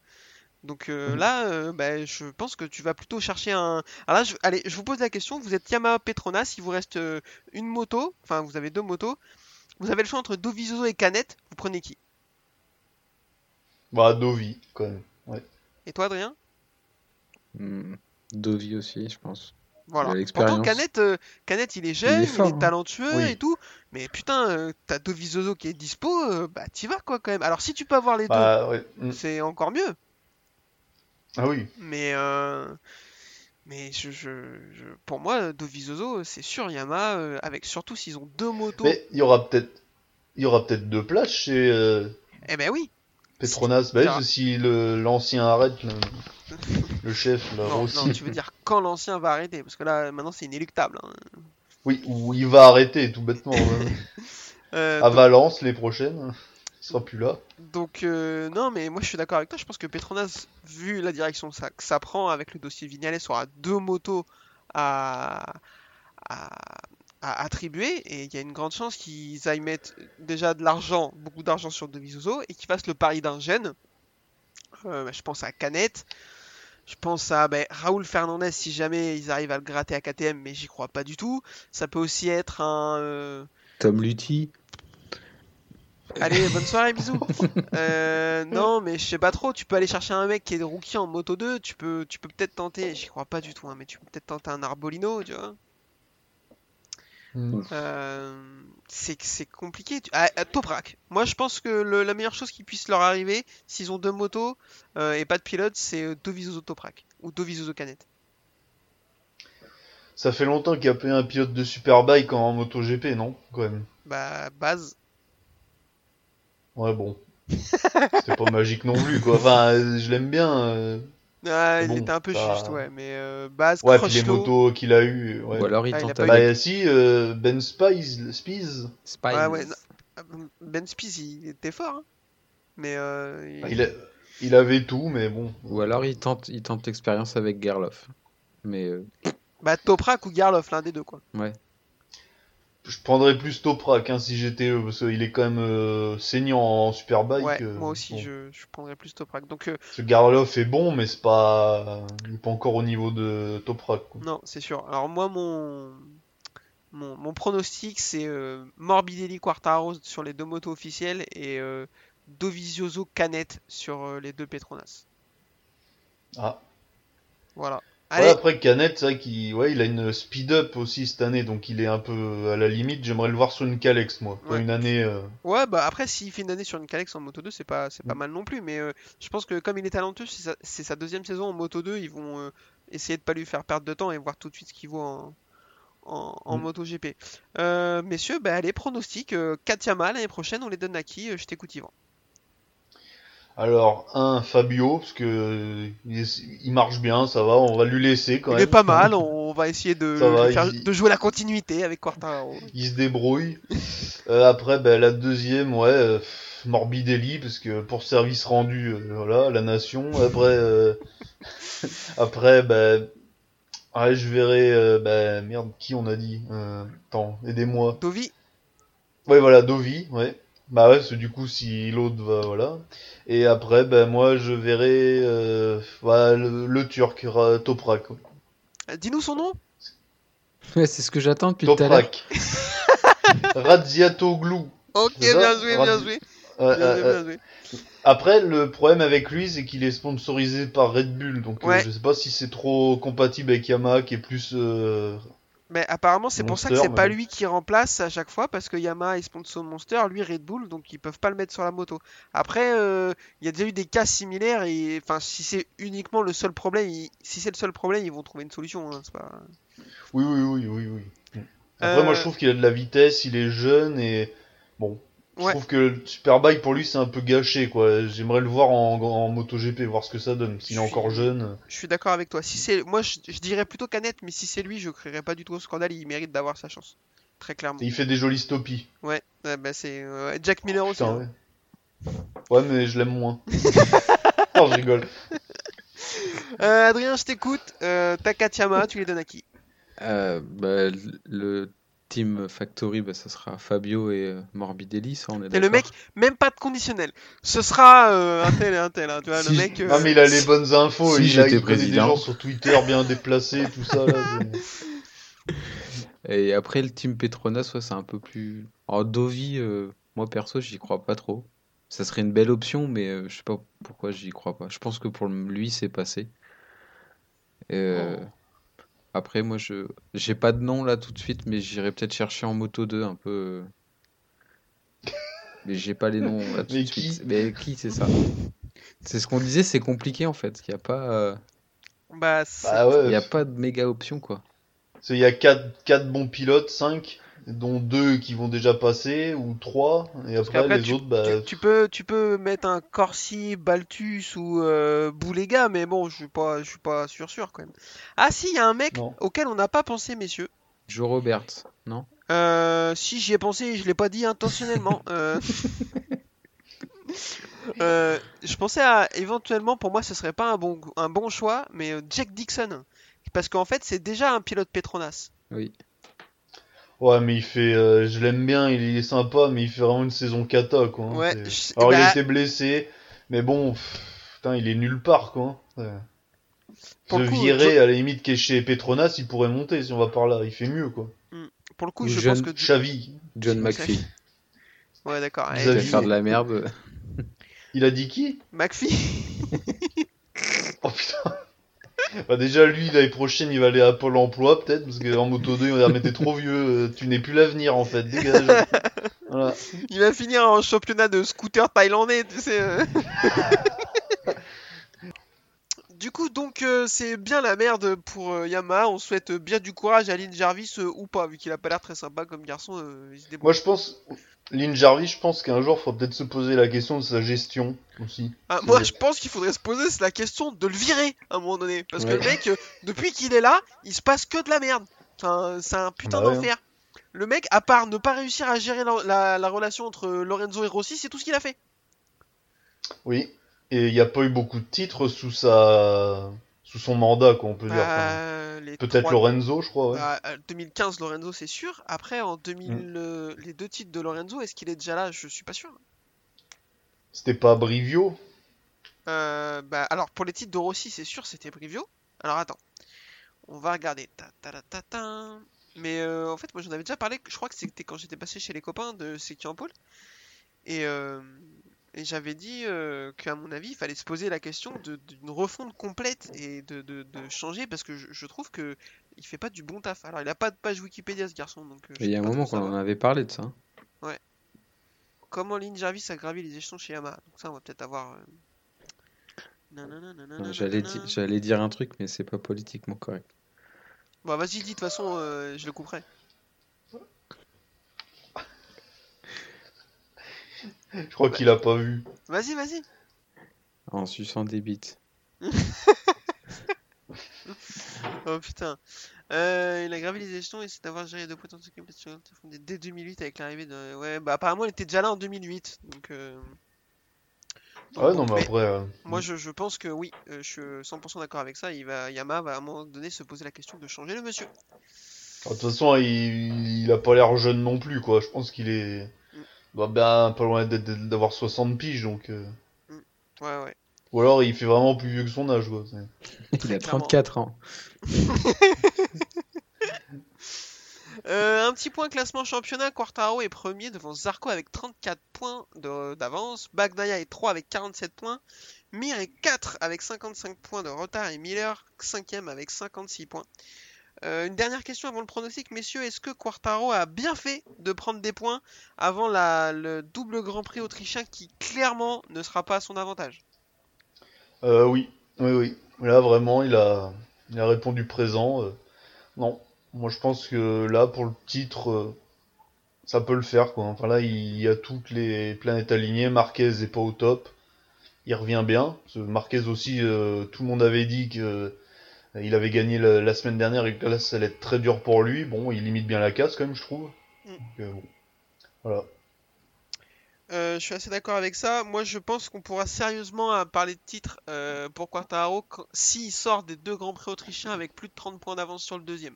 Donc euh, Mhm. là, euh, bah, je pense que tu vas plutôt chercher un. Alors là, je... allez, je vous pose la question. Vous êtes Yamaha Petronas, il vous reste euh, une moto, enfin vous avez deux motos. Vous avez le choix entre Dovizioso et Canet. Vous prenez qui? Bah Dovi quand même. Ouais. Et toi, Adrien? Hmm, Dovi aussi, je pense. Voilà. Pourtant, Canet, euh, Canet, il est jeune, il est, fort, hein. talentueux Oui. et tout. Mais putain, euh, t'as Dovizioso qui est dispo, euh, bah t'y vas quoi quand même. Alors si tu peux avoir les Bah ouais. mm. deux, c'est encore mieux. Ah oui. Mais euh, mais je, je, je- pour moi, Dovizioso, c'est sûr Yamaha, euh, avec surtout s'ils ont deux motos. Mais il y aura peut-être il y aura peut-être deux places chez euh, Eh ben oui. Petronas. Bah que si le l'ancien arrête le, le chef là Non, aussi. non, tu veux dire quand l'ancien va arrêter, parce que là maintenant c'est inéluctable. hein. Oui, ou il va arrêter tout bêtement. ouais. (laughs) Euh, à Valence les prochaines. Il sera plus là. Donc euh, non, mais moi je suis d'accord avec toi. Je pense que Petronas, vu la direction que ça, que ça prend avec le dossier Vignales, aura deux motos à, à, à attribuer et il y a une grande chance qu'ils aillent mettre déjà de l'argent, beaucoup d'argent sur Dovizioso et qu'ils fassent le pari d'un gène. Euh, bah, je pense à Canet. Je pense à ben, Raoul Fernandez si jamais ils arrivent à le gratter à KTM, mais j'y crois pas du tout. Ça peut aussi être un. euh, Tom Lutti. Allez, bonne soirée, bisous. Euh, non, mais je sais pas trop. Tu peux aller chercher un mec qui est rookie en moto 2. Tu peux, tu peux peut-être tenter. J'y crois pas du tout, hein, mais tu peux peut-être tenter un Arbolino, tu vois. Euh, c'est compliqué. Tu... Ah, ah, Toprak. Moi, je pense que le- la meilleure chose qui puisse leur arriver, s'ils ont deux motos euh, et pas de pilote, c'est euh, Dovizioso Toprak ou Dovizioso Canet. Ça fait longtemps qu'il y a pas eu un pilote de Superbike en MotoGP, non? Quand même. Bah, base. Ouais, bon. C'était pas magique non plus, quoi. Enfin, euh, je l'aime bien. euh. Ah, il Bon, était un peu ça- juste, ouais. Mais euh, base, Ouais, puis les Crutchlow. motos qu'il a eu. Ouais. Ou alors il Ah, il a tente pas Bah, si, euh, Ben Spies, Spies, Spies. Ouais, ouais, non. Ben Spies, il était fort, hein. Mais euh, il- il, a- il avait tout, mais bon. Ou alors il tente, il tente l'expérience avec Gerloff. Mais euh, Bah Toprak ou Garloff, l'un des deux quoi. Je prendrais plus Toprak hein, si j'étais eux, parce qu'il est quand même euh, saignant en Superbike. ouais, euh, moi aussi bon. je, je prendrais plus Toprak. Donc euh, Ce Garloff est bon, mais c'est pas. Il est pas encore au niveau de Toprak. quoi. non, c'est sûr. Alors moi mon mon, mon pronostic c'est euh, Morbidelli Quartaro sur les deux motos officielles et euh, Dovizioso Canet sur euh, les deux Petronas. Ah. Voilà. Ouais, après Canet, c'est vrai qu'il ouais, il a une speed up aussi cette année, donc il est un peu à la limite. J'aimerais le voir sur une Calex, moi. Pas Ouais. une année. euh, ouais bah après s'il fait une année sur une Calex en Moto 2 c'est pas c'est pas Mm. mal non plus mais euh, je pense que comme il est talentueux c'est sa, deuxième saison en Moto 2 ils vont euh, essayer de pas lui faire perdre de temps et voir tout de suite ce qu'il vaut en en, en Mm. MotoGP. Euh, messieurs, bah allez, pronostic, euh, Katiama l'année prochaine, on les donne à qui? Je t'écoute Yvan. Alors, un, Fabio, parce que il, est- il marche bien, ça va, on va lui laisser quand Il même. est pas (laughs) mal, on va essayer de, va, faire- il- de jouer la continuité avec Quartararo. Il se débrouille. Euh, après, ben, la deuxième, ouais, euh, Morbidelli, parce que pour service rendu, euh, voilà, la nation. Après, euh, (laughs) après, ben, ouais, je verrai, euh, ben, merde, qui on a dit euh, Attends, aidez-moi. Dovi, Ouais, voilà, Dovi, ouais. Bah ouais, parce que du coup, si l'autre va, voilà. Et après, ben, moi, je verrai, euh, voilà, le, le Turc, Ra- Toprak. euh, dis-nous son nom ouais, c'est ce que j'attends depuis tout à l'heure. Toprak. (laughs) Ok, C'est ça bien joué, bien joué. Ouais, Bien ouais, joué, ouais. bien joué. Après, le problème avec lui, c'est qu'il est sponsorisé par Red Bull, donc euh, Ouais. je sais pas si c'est trop compatible avec Yamaha, qui est plus euh, Mais apparemment, c'est pour ça que c'est pas lui qui remplace à chaque fois parce que Yamaha est sponsor Monster, lui Red Bull, donc ils peuvent pas le mettre sur la moto. Après, euh, il y a déjà eu des cas similaires et enfin, si c'est uniquement le seul problème, ils- si c'est le seul problème, ils vont trouver une solution. hein, pas... Oui, oui, oui, oui, oui. Après, moi, Euh, je trouve qu'il a de la vitesse, il est jeune et bon. Je Ouais. trouve que le Superbike pour lui c'est un peu gâché quoi. J'aimerais le voir en, en MotoGP, voir ce que ça donne. S'il est Je encore suis- jeune. Je suis d'accord avec toi. Si c'est, moi, je, je dirais plutôt Canet, mais si c'est lui, je créerais pas du tout au scandale. Il mérite d'avoir sa chance, très clairement. Et il fait des jolies stoppies. Ouais, ouais, bah c'est euh, Jack Miller aussi. Putain, hein. ouais. Ouais, mais je l'aime moins. (laughs) non, je rigole. Euh, Adrien, je t'écoute. Euh, Takatiyama, tu les donnes à qui? Euh, bah, le Team Factory, bah, ça sera Fabio et euh, Morbidelli, ça on est Et le d'accord. mec, même pas de conditionnel. Ce sera euh, un tel et un tel. hein, tu vois, Si le mec. euh, Non, mais il a les bonnes infos. si il, a, j'étais il des président. gens sur Twitter bien déplacés, tout ça. Là, (laughs) Et après, le Team Petronas, ouais, c'est un peu plus. Alors, Dovi, euh, moi perso, j'y crois pas trop. Ça serait une belle option, mais euh, je sais pas pourquoi j'y crois pas. Je pense que pour lui, c'est passé. Euh, Oh. Après, moi, je j'ai pas de nom là tout de suite, mais j'irai peut-être chercher en Moto 2 un peu. euh. Mais j'ai pas les noms là tout Mais de qui suite. Mais qui, c'est ça? C'est ce qu'on disait, c'est compliqué en fait. Il y a pas, euh, Bah, Bah ouais. il y a pas de méga option quoi. Qu'il y a 4, quatre bons pilotes, 5, dont 2 qui vont déjà passer, ou 3, et après, les autres, bah. tu, tu peux, tu peux mettre un Corsi, Baltus ou euh, Boulega, mais bon, je suis pas, je suis pas sûr sûr quand même. Ah si, il y a un mec Non. auquel on n'a pas pensé, messieurs. Joe Roberts, non? Euh, si j'y ai pensé, je l'ai pas dit intentionnellement. (laughs) Euh, euh, je pensais à éventuellement, pour moi, ce serait pas un bon, un bon choix, mais Jack Dixon, parce qu'en fait, c'est déjà un pilote Petronas. Oui. Ouais, mais il fait. euh, je l'aime bien, il est sympa, mais il fait vraiment une saison cata, quoi. hein, Ouais. je- Alors, il bah, a été blessé, mais bon, pff, putain, il est nulle part, quoi. hein. Ouais. Pour Se le coup, virer, à la limite, qui est chez Petronas, il pourrait monter si on va par là. Il fait mieux, quoi. pour le coup, Ou je pense que. Xavi, John McPhee. (laughs) Ouais, d'accord. Il va faire de la merde. il a dit qui? (laughs) McPhee Oh putain. Bah déjà lui l'année prochaine il va aller à Pôle Emploi peut-être parce qu'en moto 2 il va dire mais t'es trop vieux, euh, tu n'es plus l'avenir en fait, dégage. (laughs) voilà. Il va finir en championnat de scooter thaïlandais, tu sais. (laughs) Du coup, donc, euh, c'est bien la merde pour euh, Yamaha. On souhaite bien du courage à Lynn Jarvis euh, ou pas, vu qu'il a pas l'air très sympa comme garçon. euh, il se débrouille. Moi je pense, Lynn Jarvis je pense qu'un jour il faudra peut-être se poser la question de sa gestion aussi. Ah, moi, je pense qu'il faudrait se poser la question de le virer à un moment donné. Parce que le mec, depuis qu'il est là, il se passe que de la merde. C'est un putain Bah ouais, d'enfer. Le mec, à part ne pas réussir à gérer la, la- la relation entre Lorenzo et Rossi, c'est tout ce qu'il a fait. Oui. Et il n'y a pas eu beaucoup de titres sous sa sous son mandat quoi on peut dire. Euh, Peut-être Lorenzo je crois ouais. Bah, euh, 2015 Lorenzo c'est sûr. Après en 2000 Mm. euh, les deux titres de Lorenzo est-ce qu'il est déjà là? Je suis pas sûr. C'était pas Brivio? Euh, bah alors pour les titres de Rossi c'est sûr c'était Brivio. Alors attends, on va regarder. Ta, ta, ta, ta, ta. Mais euh, en fait moi j'en avais déjà parlé. Je crois que c'était quand j'étais passé chez les copains de Sécu en Pôle. Et euh, et j'avais dit euh, qu'à mon avis il fallait se poser la question d'une refonte complète et de, de- de changer parce que je, je trouve que il fait pas du bon taf. Alors il a pas de page Wikipédia ce garçon donc. euh, Il y a un moment qu'on en avait parlé de ça. hein. Comment Lynn Jarvis a gravi les échelons chez Yamaha. Donc ça, on va peut-être avoir. euh, J'allais di- dire un truc, mais c'est pas politiquement correct. Bon, vas-y, dis, de toute façon, euh, je le couperai. Je crois qu'il a pas vu. Vas-y, vas-y. En suçant des bites. (laughs) Oh putain. Euh, il a gravi les échelons et c'est d'avoir géré deux potentiels compétitions fondées dès 2008 avec l'arrivée de. Ouais, bah apparemment, il était déjà là en 2008. Donc. euh, donc Ouais bon, non mais mais après. euh, Moi, je, je pense que oui, euh, je suis 100% d'accord avec ça. Il va, Yamaha va à un moment donné se poser la question de changer le monsieur. De toute façon, il, il a pas l'air jeune non plus, quoi. Je pense qu'il est bah, ben, pas loin d'avoir 60 piges, donc. euh, Ouais, ouais. Ou alors il fait vraiment plus vieux que son âge, quoi. c'est- (laughs) Il a clairement. 34 ans. (laughs) Euh, un petit point classement championnat, Quartaro est premier devant Zarco avec 34 points de- d'avance, Bagnaia est 3 avec 47 points, Mir est 4 avec 55 points de retard et Miller 5ème avec 56 points. Euh, une dernière question avant le pronostic, messieurs. Est-ce que Quartaro a bien fait de prendre des points avant le double Grand Prix autrichien qui clairement ne sera pas à son avantage? Euh, oui, oui, oui. Là, vraiment, il a, il a répondu présent. euh, non, moi je pense que là, pour le titre, ça peut le faire, quoi. Là, il y a toutes les planètes alignées. Marquez est pas au top. Il revient bien. Marquez aussi, tout le monde avait dit que il avait gagné la, la semaine dernière et que là, ça allait être très dur pour lui. Bon, il limite bien la casse, quand même, je trouve. Mm. Donc, euh, bon. Voilà. Euh, je suis assez d'accord avec ça. Moi, je pense qu'on pourra sérieusement parler de titre euh, pour Quartaro s'il sort des deux Grands Prix autrichiens avec plus de 30 points d'avance sur le deuxième.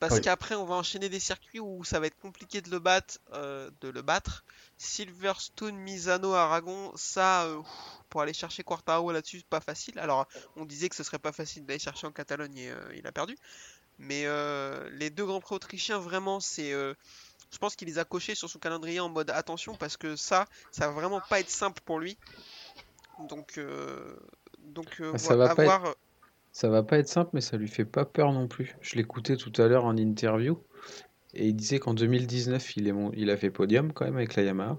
Parce Oui. qu'après, on va enchaîner des circuits où ça va être compliqué de le battre. euh, de le battre. Silverstone, Misano, Aragon, ça, euh, pour aller chercher Quartaro là-dessus, pas facile. Alors, on disait que ce serait pas facile d'aller chercher en Catalogne et euh, il a perdu. Mais les deux Grands Prix autrichiens, vraiment, c'est. je pense qu'il les a cochés sur son calendrier en mode attention parce que ça, ça va vraiment pas être simple pour lui. Donc, euh, donc euh, Ah, ça va à pas être- voir. Ça va pas être simple, mais ça lui fait pas peur non plus. Je l'écoutais tout à l'heure en interview et il disait qu'en 2019, il est mon- il a fait podium quand même avec la Yamaha.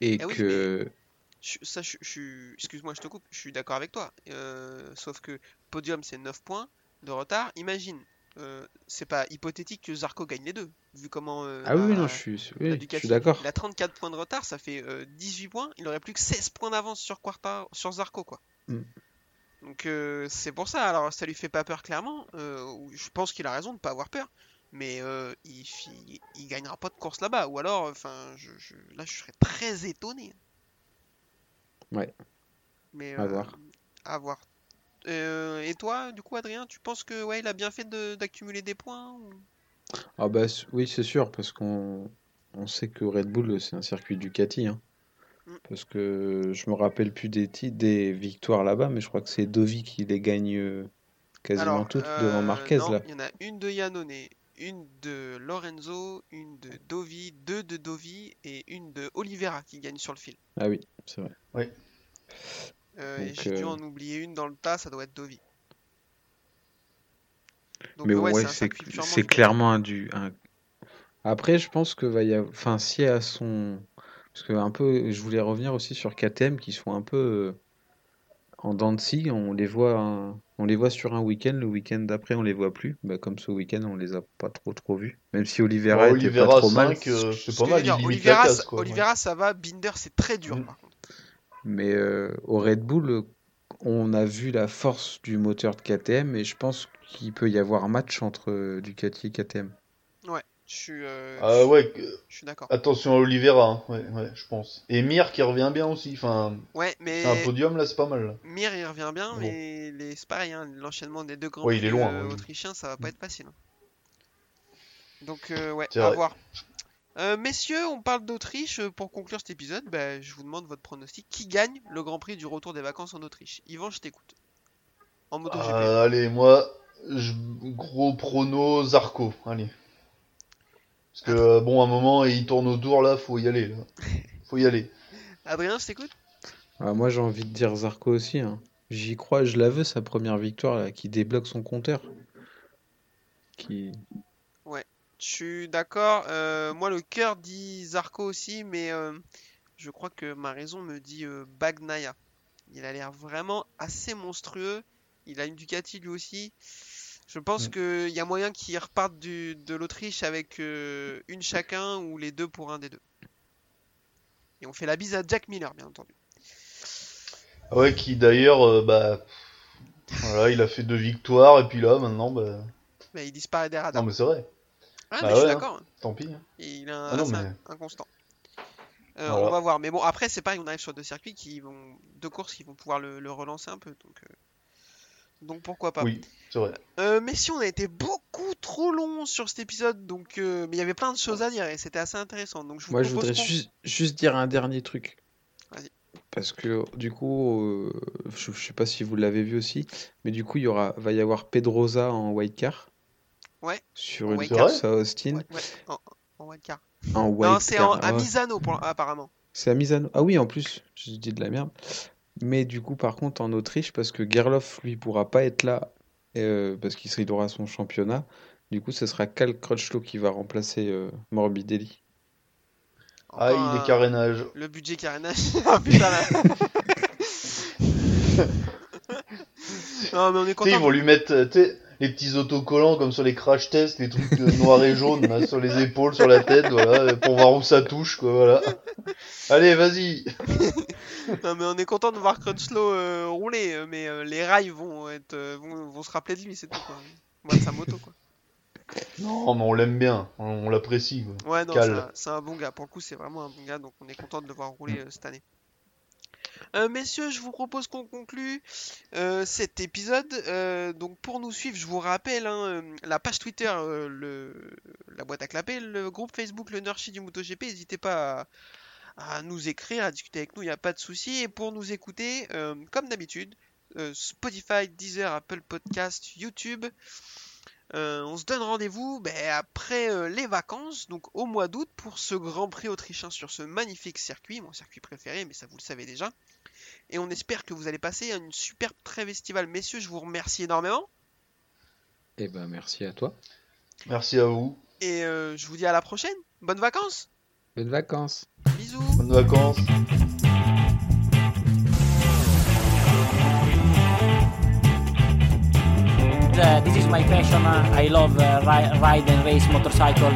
Et Eh oui, que Je- ça, je, je suis. Excuse-moi, je te coupe. Je suis d'accord avec toi. Euh, sauf que podium, c'est 9 points de retard. Imagine, euh, c'est pas hypothétique que Zarco gagne les deux, vu comment. euh, Ah oui, non, je suis, oui, je suis d'accord. Il a 34 points de retard, ça fait euh, 18 points. Il aurait plus que 16 points d'avance sur Quarta, sur Zarco, quoi. Mm. Donc euh, c'est pour ça. Alors ça lui fait pas peur clairement. Euh, je pense qu'il a raison de pas avoir peur. Mais euh, il, gagnera pas de course là-bas. Ou alors, enfin, je, je- là, je serais très étonné. Ouais. Mais À euh, voir. à voir. Et toi, du coup, Adrien, tu penses que ouais, il a bien fait de- d'accumuler des points ou- Ah bah oui, c'est sûr, parce qu'on on sait que Red Bull, c'est un circuit Ducati. Hein. Parce que je me rappelle plus des titres, des victoires là-bas, mais je crois que c'est Dovi qui les gagne euh, quasiment Alors, toutes euh, devant Marquez non, là. Il y en a une de Yannone, une de Lorenzo, une de Dovi, deux de Dovi et une de Oliveira qui gagne sur le fil. Ah oui, c'est vrai. Euh, et Donc, j'ai dû euh, en oublier une dans le tas, ça doit être Dovi. Donc, Mais ouais, ouais, c'est clairement un du. un- Après, je pense que va y avoir. Enfin, si à son. Parce que un peu, je voulais revenir aussi sur KTM qui sont un peu euh, en dents de scie. On les voit, un- on les voit sur un week-end. Le week-end d'après, on les voit plus. Bah, comme ce week-end, on les a pas trop trop vus. Même si Oliveira Bon, était pas trop mal. 5, euh, Ce c'est pas mal, dire, la casse, ça- ouais. Va, Binder, c'est très dur Mm. Mais euh, au Red Bull, on a vu la force du moteur de KTM et je pense qu'il peut y avoir un match entre Ducati et KTM. Je suis, euh, Ah je- ouais, que- je suis d'accord. attention à Oliveira, hein. ouais, ouais, je pense. Et Mir qui revient bien aussi, enfin, Ouais, mais c'est un podium là, c'est pas mal. là. Mir il revient bien, Bon. mais les... c'est pareil, hein, l'enchaînement des deux grands Ouais, il est loin, euh, ouais. autrichiens, ça va pas être facile. Donc euh, ouais, à vrai. voir. Euh, messieurs, on parle d'Autriche. Pour conclure cet épisode, bah, je vous demande votre pronostic. Qui gagne le Grand Prix du retour des vacances en Autriche? Yvan, je t'écoute. En MotoGP. Euh, allez, moi, je- gros prono Zarco, allez. Parce que euh, bon, à un moment, il tourne autour là, faut y aller. Là. (laughs) Faut y aller. Adrien, je t'écoute? Ah, moi, j'ai envie de dire Zarco aussi. hein. J'y crois, je la veux, sa première victoire, là, qui débloque son compteur. Qui... Je suis d'accord. Euh, moi, le cœur dit Zarco aussi, mais euh, je crois que ma raison me dit euh, Bagnaia. Il a l'air vraiment assez monstrueux. Il a une Ducati lui aussi. Je pense Mm. qu'il y a moyen qu'il reparte du, de l'Autriche avec euh, une chacun ou les deux pour un des deux. Et on fait la bise à Jack Miller, bien entendu. Ah Ouais, qui d'ailleurs, euh, bah, voilà, il a fait deux victoires et puis là, maintenant, bah, Mais il disparaît des radars. non mais c'est vrai, Ah, bah mais je suis hein. d'accord. tant pis. hein. Il un- Ah non, mais- inconstant. Euh, Voilà. On va voir. Mais bon, après, c'est pareil, on arrive sur deux circuits qui vont. deux courses qui vont pouvoir le, le relancer un peu. Donc, euh, donc pourquoi pas. Oui, c'est vrai. Euh, mais si on a été beaucoup trop long sur cet épisode, donc euh, mais il y avait plein de choses à dire et c'était assez intéressant. Donc je vous Moi, je propose voudrais juste, juste dire un dernier truc. Vas-y. Parce que du coup, euh, je, je sais pas si vous l'avez vu aussi, mais du coup, il y aura, va y avoir Pedrosa en white car. Ouais. Sur En une course à Austin. Ouais, ouais, en, en wildcard. En Non, c'est à. Misano pour, apparemment. C'est à Misano. Ah oui, en plus, je dis de la merde. Mais du coup, par contre, en Autriche, parce que Gerloff, lui, pourra pas être là euh, parce qu'il aura son championnat. Du coup, ce sera Cal Crutchlow qui va remplacer euh, Morbidelli. Ah, il est carénage. Le budget carénage. Ah, (laughs) putain, là. (laughs) non, mais on est sais, ils content. vont lui mettre euh, les petits autocollants comme sur les crash tests, les trucs euh, noirs et jaunes là, sur les épaules, sur la tête, voilà, euh, pour voir où ça touche, quoi, voilà. Allez, vas-y. Non, mais on est content de voir Crutchlow euh, rouler, euh, mais euh, les rails vont être, vont, vont se rappeler de lui, c'est tout. Quoi. Moi, sa moto, quoi. Non, mais on l'aime bien, on, on l'apprécie, quoi. Ouais, non, c'est un- c'est un bon gars. Pour le coup, c'est vraiment un bon gars, donc on est content de le voir rouler euh, cette année. Euh, messieurs, je vous propose qu'on conclue euh, cet épisode. Euh, donc pour nous suivre, je vous rappelle hein, la page Twitter, la boîte à clapper, le groupe Facebook, le Nurshi du MotoGP. N'hésitez pas à, nous écrire, à discuter avec nous, il n'y a pas de souci. Et pour nous écouter, comme d'habitude, Spotify, Deezer, Apple Podcast, YouTube. On se donne rendez-vous ben, après les vacances, donc au mois d'août, pour ce Grand Prix autrichien sur ce magnifique circuit, mon circuit préféré, mais ça vous le savez déjà. Et on espère que vous allez passer une superbe trêve estivale. Messieurs, je vous remercie énormément. Et ben merci à toi. Merci à vous. Et euh, je vous dis à la prochaine. Bonnes vacances. Bonnes vacances. Bisous. Bonnes vacances. Uh, this is my passion. Uh, I love uh, ri- ride and race motorcycle.